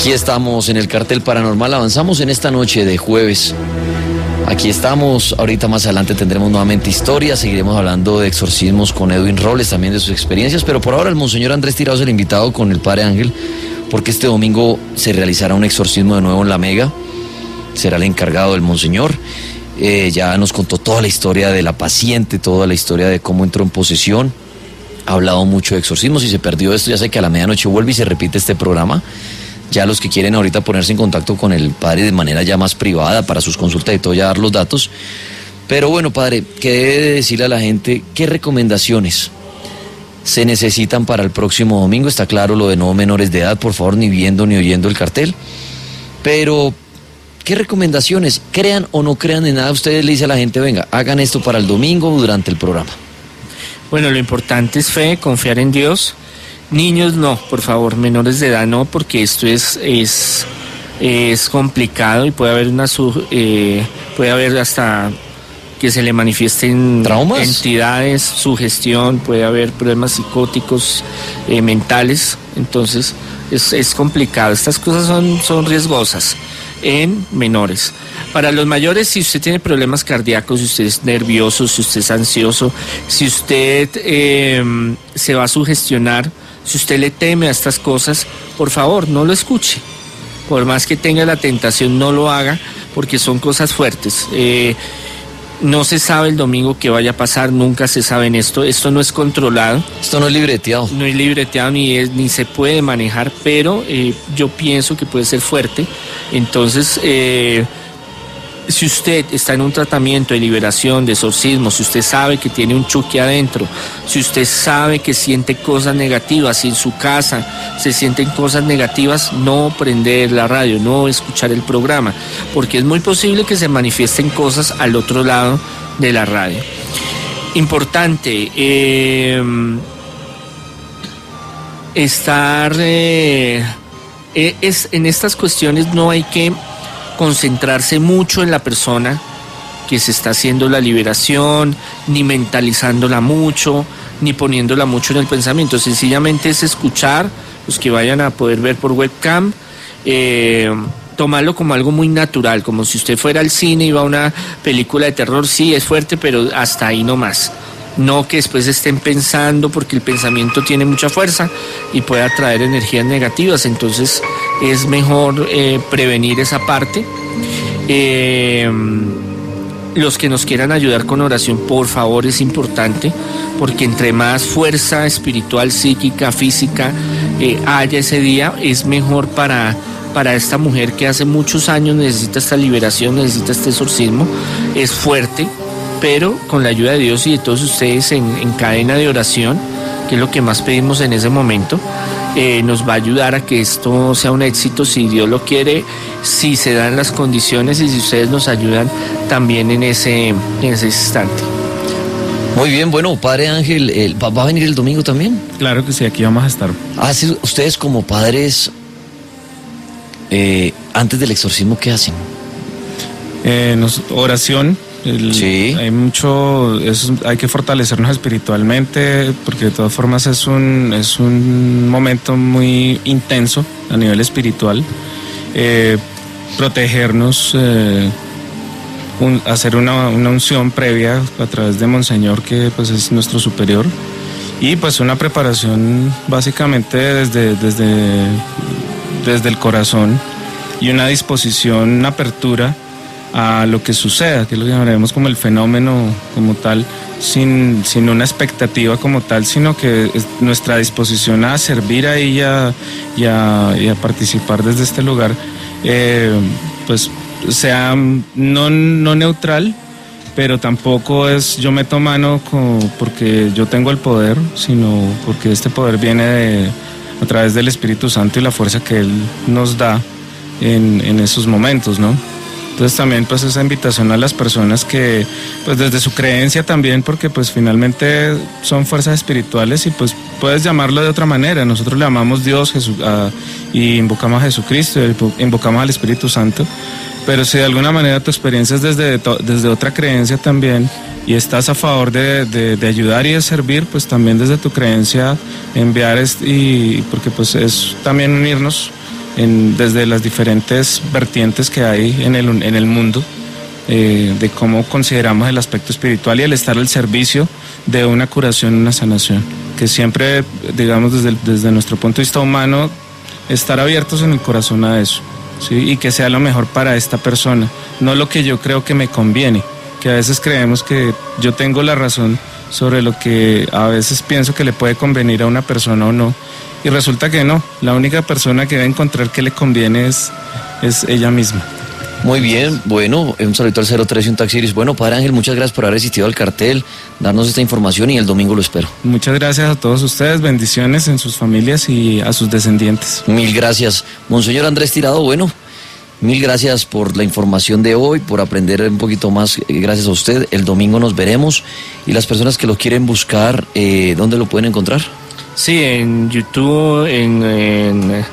S1: Aquí estamos en el cartel paranormal, avanzamos en esta noche de jueves. Aquí estamos, ahorita más adelante tendremos nuevamente historias, seguiremos hablando de exorcismos con Edwin Robles, también de sus experiencias, pero por ahora el Monseñor Andrés Tirado es el invitado con el Padre Ángel, porque este domingo se realizará un exorcismo de nuevo en La Mega, será el encargado del Monseñor. Eh, ya nos contó toda la historia de la paciente, toda la historia de cómo entró en posesión. Ha hablado mucho de exorcismos y se perdió esto. Ya sé que a la medianoche vuelve y se repite este programa. Ya los que quieren ahorita ponerse en contacto con el padre de manera ya más privada para sus consultas y todo, ya dar los datos. Pero bueno, padre, ¿qué debe decirle a la gente? ¿Qué recomendaciones se necesitan para el próximo domingo? Está claro lo de no menores de edad, por favor, ni viendo ni oyendo el cartel. Pero, ¿qué recomendaciones? Crean o no crean en nada, ustedes le dicen a la gente, venga, hagan esto para el domingo durante el programa.
S2: Bueno, lo importante es fe, confiar en Dios Niños no, por favor, menores de edad no, porque esto es, es, es complicado y puede haber una eh, puede haber hasta que se le manifiesten
S1: ¿Traumas?
S2: entidades, sugestión, puede haber problemas psicóticos, eh, mentales, entonces es, es, complicado. Estas cosas son, son riesgosas en menores. Para los mayores, si usted tiene problemas cardíacos, si usted es nervioso, si usted es ansioso, si usted eh, se va a sugestionar, si usted le teme a estas cosas, por favor, no lo escuche. Por más que tenga la tentación, no lo haga, porque son cosas fuertes. Eh, no se sabe el domingo qué vaya a pasar, nunca se sabe en esto. Esto no es controlado.
S1: Esto no es libreteado.
S2: No es libreteado ni, es, ni se puede manejar, pero eh, yo pienso que puede ser fuerte. Entonces, eh, si usted está en un tratamiento de liberación, de exorcismo, si usted sabe que tiene un chuque adentro, si usted sabe que siente cosas negativas, si en su casa se sienten cosas negativas, no prender la radio, no escuchar el programa, porque es muy posible que se manifiesten cosas al otro lado de la radio. Importante, eh, estar... Eh, eh, es, en estas cuestiones no hay que concentrarse mucho en la persona que se está haciendo la liberación, ni mentalizándola mucho, ni poniéndola mucho en el pensamiento. Sencillamente es escuchar los que vayan a poder ver por webcam. Eh, tomarlo como algo muy natural, como si usted fuera al cine y va a una película de terror, sí, es fuerte, pero hasta ahí no más. No que después estén pensando, porque el pensamiento tiene mucha fuerza y puede atraer energías negativas, entonces es mejor eh, prevenir esa parte. Eh, los que nos quieran ayudar con oración, por favor, es importante, porque entre más fuerza espiritual, psíquica, física eh, haya ese día, es mejor para, para esta mujer que hace muchos años necesita esta liberación, necesita este exorcismo, es fuerte, pero con la ayuda de Dios y de todos ustedes en, en cadena de oración, que es lo que más pedimos en ese momento, eh, nos va a ayudar a que esto sea un éxito si Dios lo quiere, si se dan las condiciones y si ustedes nos ayudan también en ese, en ese instante.
S1: Muy bien, bueno, Padre Ángel, el- ¿va va a venir el domingo también?
S3: Claro que sí, aquí vamos a estar.
S1: Ah, sí, ustedes como padres, eh, antes del exorcismo, ¿qué hacen?
S3: Eh, nos- oración. El- Hay mucho, es- hay que fortalecernos espiritualmente porque de todas formas es un, es un momento muy intenso a nivel espiritual. Eh, protegernos, eh, un- hacer una, una unción previa a través de Monseñor que pues es nuestro superior y pues una preparación básicamente desde, desde, desde el corazón y una disposición, una apertura a lo que suceda, que lo llamaremos como el fenómeno como tal, sin, sin una expectativa como tal, sino que es nuestra disposición a servir ahí y a, y a, y a participar desde este lugar, eh, pues sea no, no neutral, pero tampoco es yo meto mano como porque yo tengo el poder, sino porque este poder viene de, a través del Espíritu Santo y la fuerza que Él nos da en, en esos momentos, ¿no? Entonces también pues esa invitación a las personas que pues desde su creencia también porque pues finalmente son fuerzas espirituales y pues puedes llamarlo de otra manera. Nosotros le llamamos Dios a- y invocamos a Jesucristo, invocamos al Espíritu Santo. Pero si de alguna manera tu experiencia es desde, desde otra creencia también y estás a favor de, de- ayudar y de servir, pues también desde tu creencia enviar y porque pues es también unirnos en- desde las diferentes vertientes que hay en el, en el mundo eh, de cómo consideramos el aspecto espiritual y el estar al servicio de una curación, una sanación. Que siempre, digamos, desde, desde nuestro punto de vista humano, estar abiertos en el corazón a eso. ¿sí? Y que sea lo mejor para esta persona, no lo que yo creo que me conviene. Que a veces creemos que yo tengo la razón sobre lo que a veces pienso que le puede convenir a una persona o no. Y resulta que no, la única persona que va a encontrar que le conviene es, es ella misma.
S1: Muy bien, bueno, un saludo al 03 y un taxiris. Bueno, Padre Ángel, muchas gracias por haber asistido al cartel, darnos esta información y el domingo lo espero.
S3: Muchas gracias a todos ustedes, bendiciones en sus familias y a sus descendientes.
S1: Mil gracias. Monseñor Andrés Tirado, bueno, mil gracias por la información de hoy, por aprender un poquito más, eh, gracias a usted. El domingo nos veremos y las personas que lo quieren buscar, eh, ¿dónde lo pueden encontrar?
S2: Sí, en YouTube, en, en,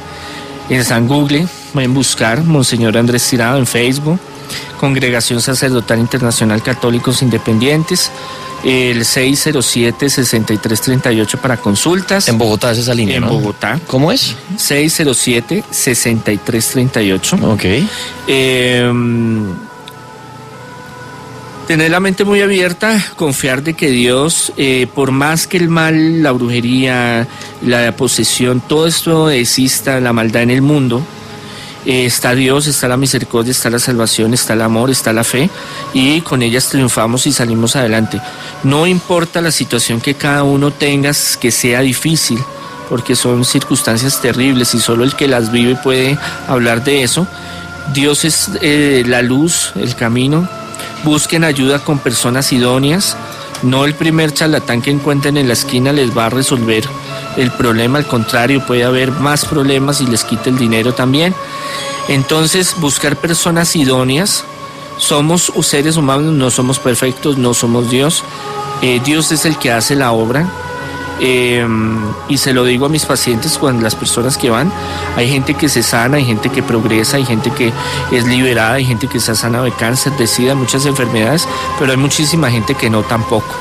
S2: en San Google, pueden buscar Monseñor Andrés Tirado en Facebook, Congregación Sacerdotal Internacional Católicos Independientes, el 607-6338 para consultas.
S1: En Bogotá es esa línea,
S2: En
S1: ¿no?
S2: Bogotá.
S1: ¿Cómo es?
S2: 607-6338.
S1: Ok.
S2: Eh, tener la mente muy abierta, confiar de que Dios, eh, por más que el mal, la brujería, la posesión, todo esto exista, la maldad en el mundo, eh, está Dios, está la misericordia, está la salvación, está el amor, está la fe y con ellas triunfamos y salimos adelante. No importa la situación que cada uno tenga, que sea difícil, porque son circunstancias terribles y solo el que las vive puede hablar de eso. Dios es eh, la luz, el camino. Busquen ayuda con personas idóneas. No el primer charlatán que encuentren en la esquina les va a resolver el problema, al contrario, puede haber más problemas y les quite el dinero también. Entonces, buscar personas idóneas. Somos seres humanos, no somos perfectos, no somos Dios. Eh, Dios es el que hace la obra. Eh, y se lo digo a mis pacientes cuando las personas que van, hay gente que se sana, hay gente que progresa, hay gente que es liberada, hay gente que se ha sanado de cáncer, de sida, muchas enfermedades, pero hay muchísima gente que no tampoco.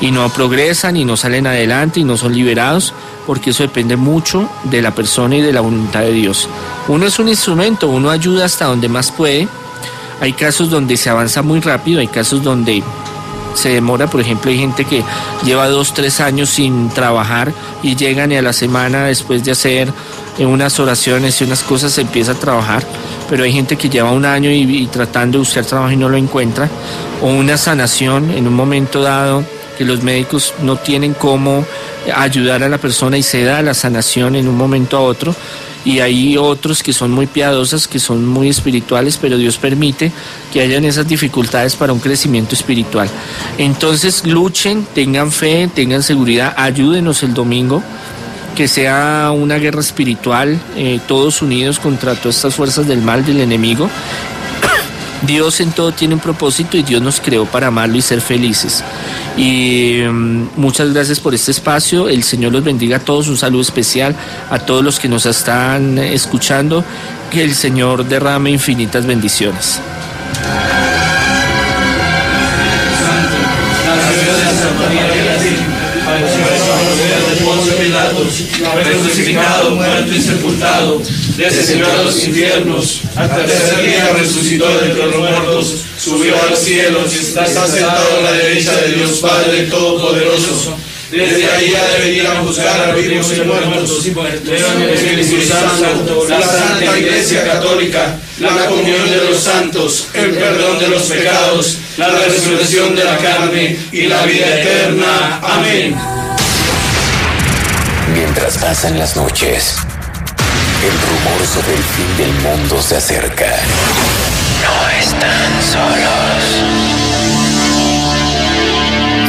S2: Y no progresan y no salen adelante y no son liberados porque eso depende mucho de la persona y de la voluntad de Dios. Uno es un instrumento, uno ayuda hasta donde más puede. Hay casos donde se avanza muy rápido, hay casos donde se demora, por ejemplo, hay gente que lleva dos, tres años sin trabajar y llegan y a la semana después de hacer eh, unas oraciones y unas cosas se empieza a trabajar, pero hay gente que lleva un año y, y tratando de buscar trabajo y no lo encuentra, o una sanación en un momento dado que los médicos no tienen cómo ayudar a la persona y se da la sanación en un momento a otro y hay otros que son muy piadosas, que son muy espirituales, pero Dios permite que hayan esas dificultades para un crecimiento espiritual. Entonces luchen, tengan fe, tengan seguridad, ayúdenos el domingo, que sea una guerra espiritual, eh, todos unidos contra todas estas fuerzas del mal, del enemigo. Dios en todo tiene un propósito y Dios nos creó para amarlo y ser felices. Y mm, muchas gracias por este espacio. El Señor los bendiga a todos. Un saludo especial a todos los que nos están escuchando. Que el Señor derrame infinitas bendiciones.
S23: Fue crucificado, muerto y sepultado, descendió a los infiernos, hasta el tercer día resucitó de entre los muertos, subió al cielo y está sentado a la derecha de Dios Padre Todopoderoso. Desde ahí ha de venir a juzgar a vivos y muertos. El Santo, la Santa Iglesia Católica, la comunión de los santos, el perdón de los pecados, la resurrección de la carne y la vida eterna. Amén.
S10: Mientras pasan las noches, el rumor sobre el fin del mundo se acerca. No están solos.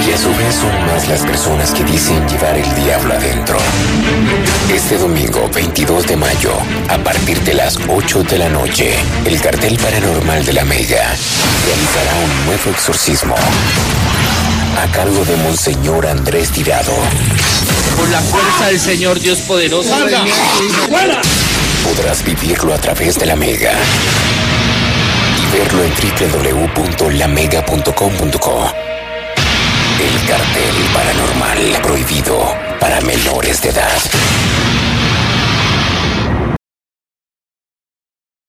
S10: Y a su vez son más las personas que dicen llevar el diablo adentro. Este domingo 22 de mayo, a partir de las 8 de la noche, el cartel paranormal de la Mega realizará un nuevo exorcismo a cargo de Monseñor Andrés Tirado.
S2: Por la fuerza del Señor Dios poderoso.
S10: Podrás vivirlo a través de la Mega y verlo en www.lamega.com.co. El cartel paranormal prohibido para menores de edad.